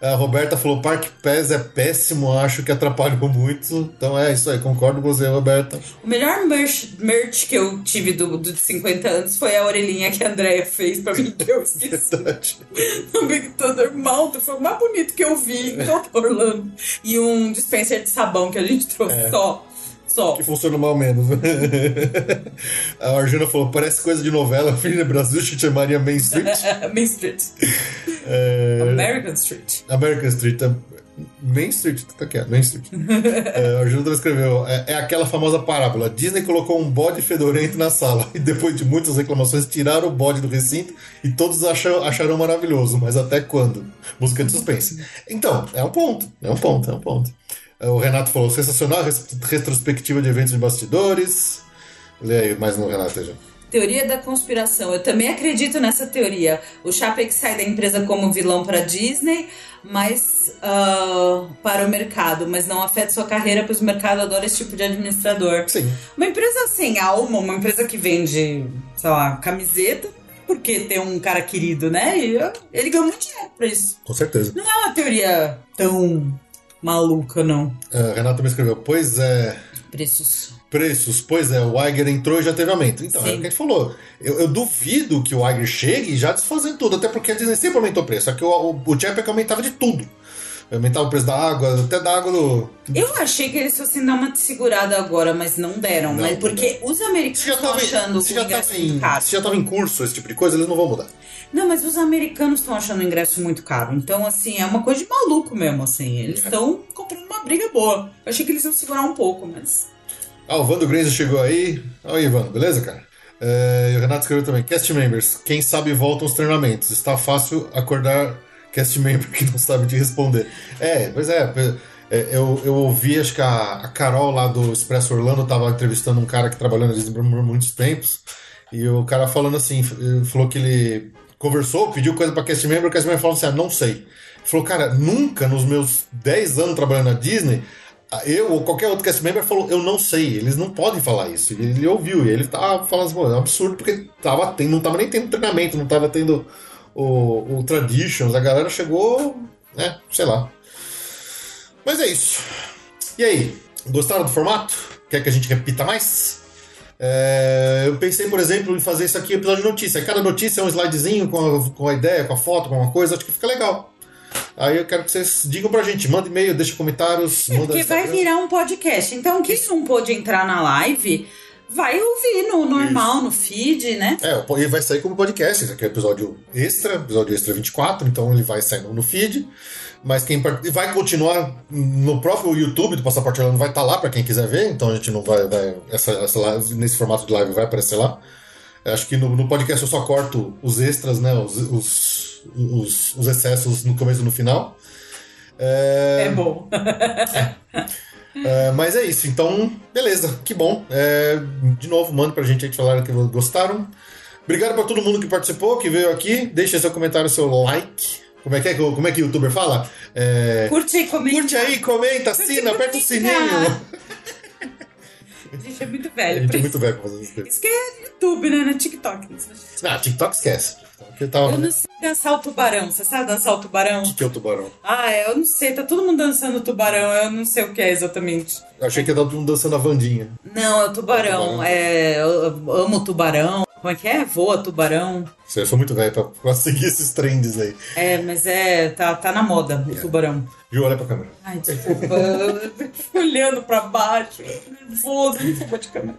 A Roberta falou: Park Pass é péssimo, acho que atrapalhou muito. Então é isso aí, concordo com você, Roberta. O melhor merch, merch que eu tive do, do de 50 anos foi a orelhinha que a Andrea fez pra mim, que eu esqueci. Verdade. no Big Thunder Mountain. Foi o mais bonito que eu vi em todo Orlando. E um dispenser de sabão que a gente trouxe só. Só. Que funciona mal menos. a Arjuna falou: parece coisa de novela. Filha Brasil te chamaria Main Street. Main Street. É, American Street. American Street. Main Street, tá quieto, Main Street. é, a Arjuna escreveu: é, é aquela famosa parábola. Disney colocou um bode fedorento na sala e depois de muitas reclamações tiraram o bode do recinto e todos acham, acharam maravilhoso. Mas até quando? Música de suspense. Então, é um ponto. É um ponto, é um ponto. É, O Renato falou: sensacional retrospectiva de eventos de bastidores. Lê aí mais no Renato já. Teoria da conspiração. Eu também acredito nessa teoria. O Chapek sai da empresa como vilão para Disney, mas ah, para o mercado, mas não afeta sua carreira, pois o mercado adora esse tipo de administrador. Sim. Uma empresa sem alma, uma empresa que vende, sei lá, camiseta, porque tem um cara querido, né? E ele ganha muito dinheiro pra isso. Com certeza. Não é uma teoria tão maluca, não. Uh, Renato me escreveu, pois é, Preços. preços, pois é, o Iger entrou e já teve aumento. Então, é Sim. o que a gente falou. Eu, eu duvido que o Iger chegue já desfazendo tudo, até porque a Disney sempre aumentou o preço. Só que o, o, o Chapek aumentava de tudo. Aumentava o preço da água, até da água do. Eu achei que eles fossem dar uma segurada agora, mas não deram. Não, mas não porque os americanos estão achando se já ingresso tava em, caro. se já tava em curso esse tipo de coisa, eles não vão mudar. Não, mas os americanos estão achando o ingresso muito caro. Então, assim, é uma coisa de maluco mesmo, assim. É. Eles estão comprando uma briga boa. Eu achei que eles iam segurar um pouco, mas... Ah, o Vando Grenzo chegou aí. Oi, Vando, beleza, cara? É, e o Renato escreveu também. Cast members, quem sabe voltam os treinamentos. Está fácil acordar cast member que não sabe te responder. É, pois é. é, eu, eu ouvi, acho que a, a Carol lá do Expresso Orlando estava entrevistando um cara que trabalhou na Disney por muitos tempos. E o cara falando assim, ele falou que ele conversou, pediu coisa pra cast member, o cast member falou assim, ah, não sei. Ele falou, cara, nunca nos meus 10 anos trabalhando na Disney, eu ou qualquer outro cast member falou, eu não sei, eles não podem falar isso. Ele ouviu, e ele tava falando assim, é um absurdo, porque tava tendo, não tava nem tendo treinamento, não tava tendo o, o Traditions, a galera chegou, né, sei lá. Mas é isso. E aí, gostaram do formato? Quer que a gente repita mais? É, eu pensei, por exemplo, em fazer isso aqui episódio de notícia. Cada notícia é um slidezinho com a, com a ideia, com a foto, com uma coisa, acho que fica legal. Aí eu quero que vocês digam pra gente, manda e-mail, deixa comentários, É porque vai virar um podcast. Então, quem não pôde entrar na live, vai ouvir no normal, no feed, né? É, ele vai sair como podcast, esse aqui é o episódio extra, episódio extra 24, então ele vai sair no feed. Mas quem vai continuar no próprio YouTube do Passaporte Orlando, vai estar lá para quem quiser ver, então a gente não vai. vai essa, essa live, nesse formato de live vai aparecer lá. Acho que no, no podcast eu só corto os extras, né? Os, os, os, os excessos no começo e no final. É, É bom. é, mas é isso, então, beleza, que bom. É, de novo, manda pra gente aí que falaram que gostaram. Obrigado pra todo mundo que participou, que veio aqui. Deixa seu comentário, seu like. Como é que é como é que o youtuber fala? É, Curte aí, comenta. curte aí, comenta, assina, aperta o sininho. A gente é muito A velho. gente pra é isso. muito velho pra fazer coisas. Isso que é YouTube, né? Não é TikTok. Ah, TikTok esquece. Tava... Eu não sei dançar o tubarão. Você sabe dançar o tubarão? O que é o tubarão? Ah, eu não sei. Tá todo mundo dançando o tubarão. Eu não sei o que é exatamente. Eu achei que ia todo mundo dançando a Vandinha. Não, é o tubarão. Tubarão. É, eu amo o tubarão. Como é que é? Voa tubarão. Eu sou muito velho pra, seguir esses trends aí. É, mas é. Tá, tá na moda o tubarão. Viu? Olha pra câmera. Ai, desculpa. olhando pra baixo. Nervoso. Boa de câmera.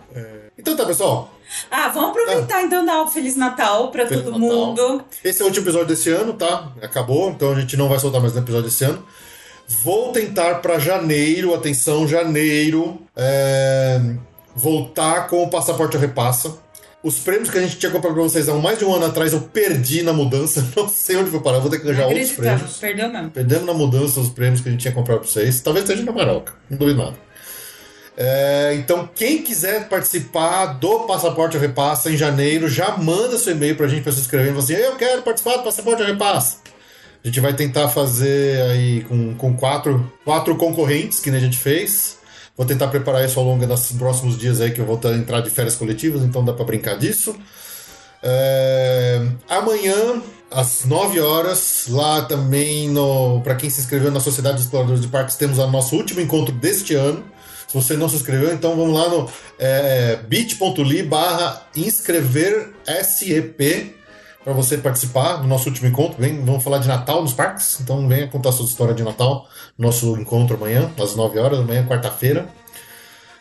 Então tá, pessoal. Ah, vamos aproveitar então dar um Feliz Natal pra Feliz todo Natal. mundo. Esse é o último episódio desse ano, tá? Acabou, então a gente não vai soltar mais um episódio desse ano. Vou tentar pra janeiro, atenção, janeiro, é, voltar com o passaporte repassa. Os prêmios que a gente tinha comprado pra vocês há mais de um ano atrás eu perdi na mudança. Não sei onde foi parar, vou ter que arranjar outros prêmios. Perdeu mesmo. Perdemos na mudança os prêmios que a gente tinha comprado pra vocês. Talvez esteja na Maroca, não duvido nada. É, então, quem quiser participar do Passaporte ao Repassa em janeiro, já manda seu e-mail pra gente pra se inscrever. e assim: Eu quero participar do Passaporte ao Repassa. A gente vai tentar fazer aí com, com quatro, quatro concorrentes, que nem a gente fez. Vou tentar preparar isso ao longo dos próximos dias aí, que eu vou entrar de férias coletivas, então dá pra brincar disso. É, amanhã às 9 horas, lá também no para quem se inscreveu na Sociedade dos Exploradores de Parques, temos o nosso último encontro deste ano. Se você não se inscreveu, então vamos lá no é, bit.ly barra inscrever SEP para você participar do nosso último encontro. Vem, vamos falar de Natal nos parques, então venha contar sua história de Natal. Nosso encontro amanhã, às 9 horas da manhã, quarta-feira.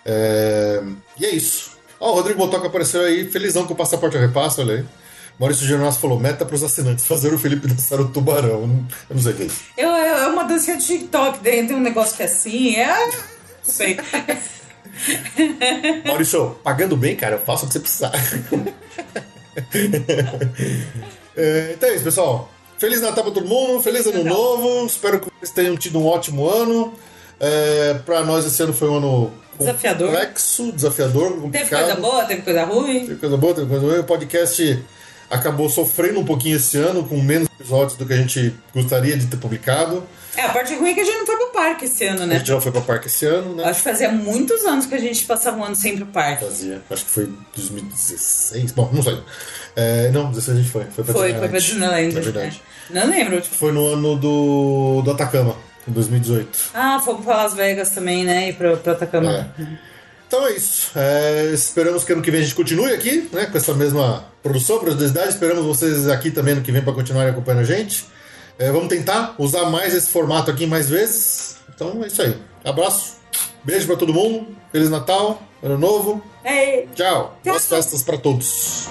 É, E é isso. Ó, o Rodrigo Botoca apareceu aí, felizão com o passaporte a repasso, olha aí. Maurício Geronasso falou: meta para os assinantes, fazer o Felipe dançar o tubarão. Eu não- sei o que é isso. Eu, eu, é uma dancinha de TikTok, tem um negócio que é assim, é. Não sei. Maurício, pagando bem, cara, eu faço o que você precisar. É, então é isso, pessoal. Feliz Natal pra todo mundo, feliz ano novo. Espero que vocês tenham tido um ótimo ano. É, pra nós, esse ano foi um ano Desafiador. complexo, desafiador, Teve complicado. coisa boa, teve coisa ruim. Teve coisa boa, teve coisa ruim. O podcast acabou sofrendo um pouquinho esse ano, com menos episódios do que a gente gostaria de ter publicado. É, a parte ruim é que a gente não foi pro parque esse ano, A né? gente já foi pra parque esse ano, né? Acho que fazia muitos anos que a gente passava um ano sem pro parque. Fazia. Acho que foi 2016. Bom, não sei. É, não, 16 a gente foi. Foi pra Foi, foi pra Disneyland. É verdade. né? Não lembro. Tipo, Foi no ano do, do Atacama, em 2018. ah, fomos pra Las Vegas também, né? E pro, pro Atacama. É. Então é isso. É, esperamos que ano que vem a gente continue aqui, né? Com essa mesma produção, produtividade. Esperamos vocês aqui também ano que vem para continuarem acompanhando a gente. É, vamos tentar usar mais esse formato aqui mais vezes. Então é isso aí. Abraço. Beijo para todo mundo. Feliz Natal. Ano novo. É. Tchau. Boas festas para todos.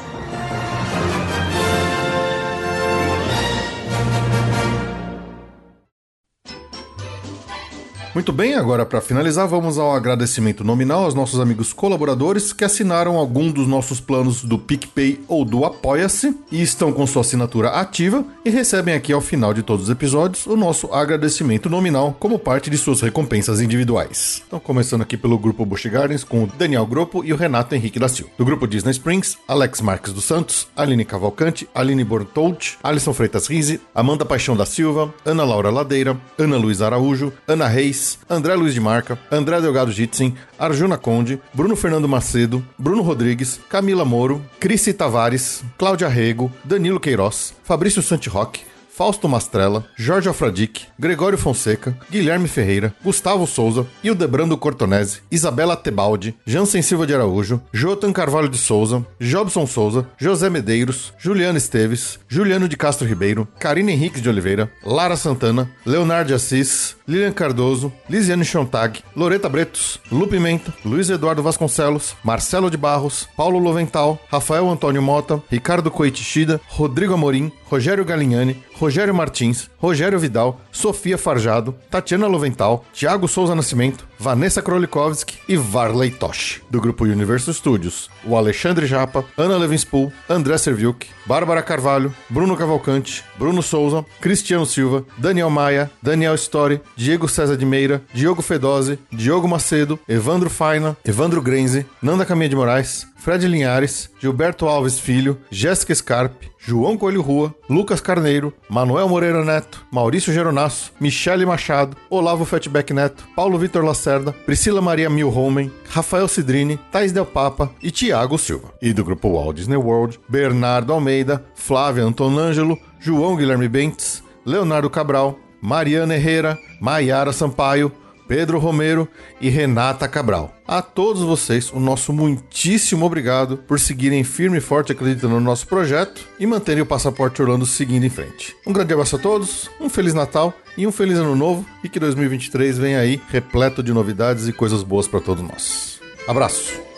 Muito bem, agora para finalizar, vamos ao agradecimento nominal aos nossos amigos colaboradores que assinaram algum dos nossos planos do PicPay ou do Apoia-se e estão com sua assinatura ativa e recebem aqui ao final de todos os episódios o nosso agradecimento nominal como parte de suas recompensas individuais. Então, começando aqui pelo grupo Busch Gardens com o Daniel Gropo e o Renato Henrique da Silva. Do grupo Disney Springs, Alex Marques dos Santos, Aline Cavalcante, Aline Bortolt, Alisson Freitas Rize, Amanda Paixão da Silva, Ana Laura Ladeira, Ana Luiz Araújo, Ana Reis, André Luiz de Marca, André Delgado Jitsin, Arjuna Conde, Bruno Fernando Macedo, Bruno Rodrigues, Camila Moro, Crici Tavares, Cláudia Rego, Danilo Queiroz, Fabrício Santiroque, Fausto Mastrella, Jorge Alfradique, Gregório Fonseca, Guilherme Ferreira, Gustavo Souza, Hildebrando Cortonese, Isabela Tebaldi, Jansen Silva de Araújo, Jotan Carvalho de Souza, Jobson Souza, José Medeiros, Juliana Esteves, Juliano de Castro Ribeiro, Karina Henriques de Oliveira, Lara Santana, Leonardo Assis, Lilian Cardoso, Lisiane Chontag, Loreta Bretos, Lu Pimenta, Luiz Eduardo Vasconcelos, Marcelo de Barros, Paulo Lovental, Rafael Antônio Mota, Ricardo Coitichida, Rodrigo Amorim, Rogério Galignani, Rogério Martins, Rogério Vidal, Sofia Farjado, Tatiana Lovental, Thiago Souza Nascimento, Vanessa Krolikowski e Varley Tosh. Do grupo Universo Studios, o Alexandre Japa, Ana Levinspool, André Serviuk, Bárbara Carvalho, Bruno Cavalcante, Bruno Souza, Cristiano Silva, Daniel Maia, Daniel Story, Diego César de Meira, Diogo Fedose, Diogo Macedo, Evandro Faina, Evandro Grenze, Nanda Caminha de Moraes, Fred Linhares, Gilberto Alves Filho, Jéssica Scarpe, João Coelho Rua, Lucas Carneiro, Manuel Moreira Neto, Maurício Geronasso, Michele Machado, Olavo Fatback Neto, Paulo Vitor Lacerda, Priscila Maria Milhomen, Rafael Cidrini, Thais Del Papa e Tiago Silva. E do grupo Walt Disney World, Bernardo Almeida, Flávia Antonângelo, João Guilherme Bentes, Leonardo Cabral, Mariana Herrera, Maiara Sampaio, Pedro Romero e Renata Cabral. A todos vocês, o nosso muitíssimo obrigado por seguirem firme e forte acreditando no nosso projeto e manterem o Passaporte Orlando seguindo em frente. Um grande abraço a todos, um Feliz Natal e um Feliz Ano Novo e que 2023 venha aí repleto de novidades e coisas boas para todos nós. Abraço!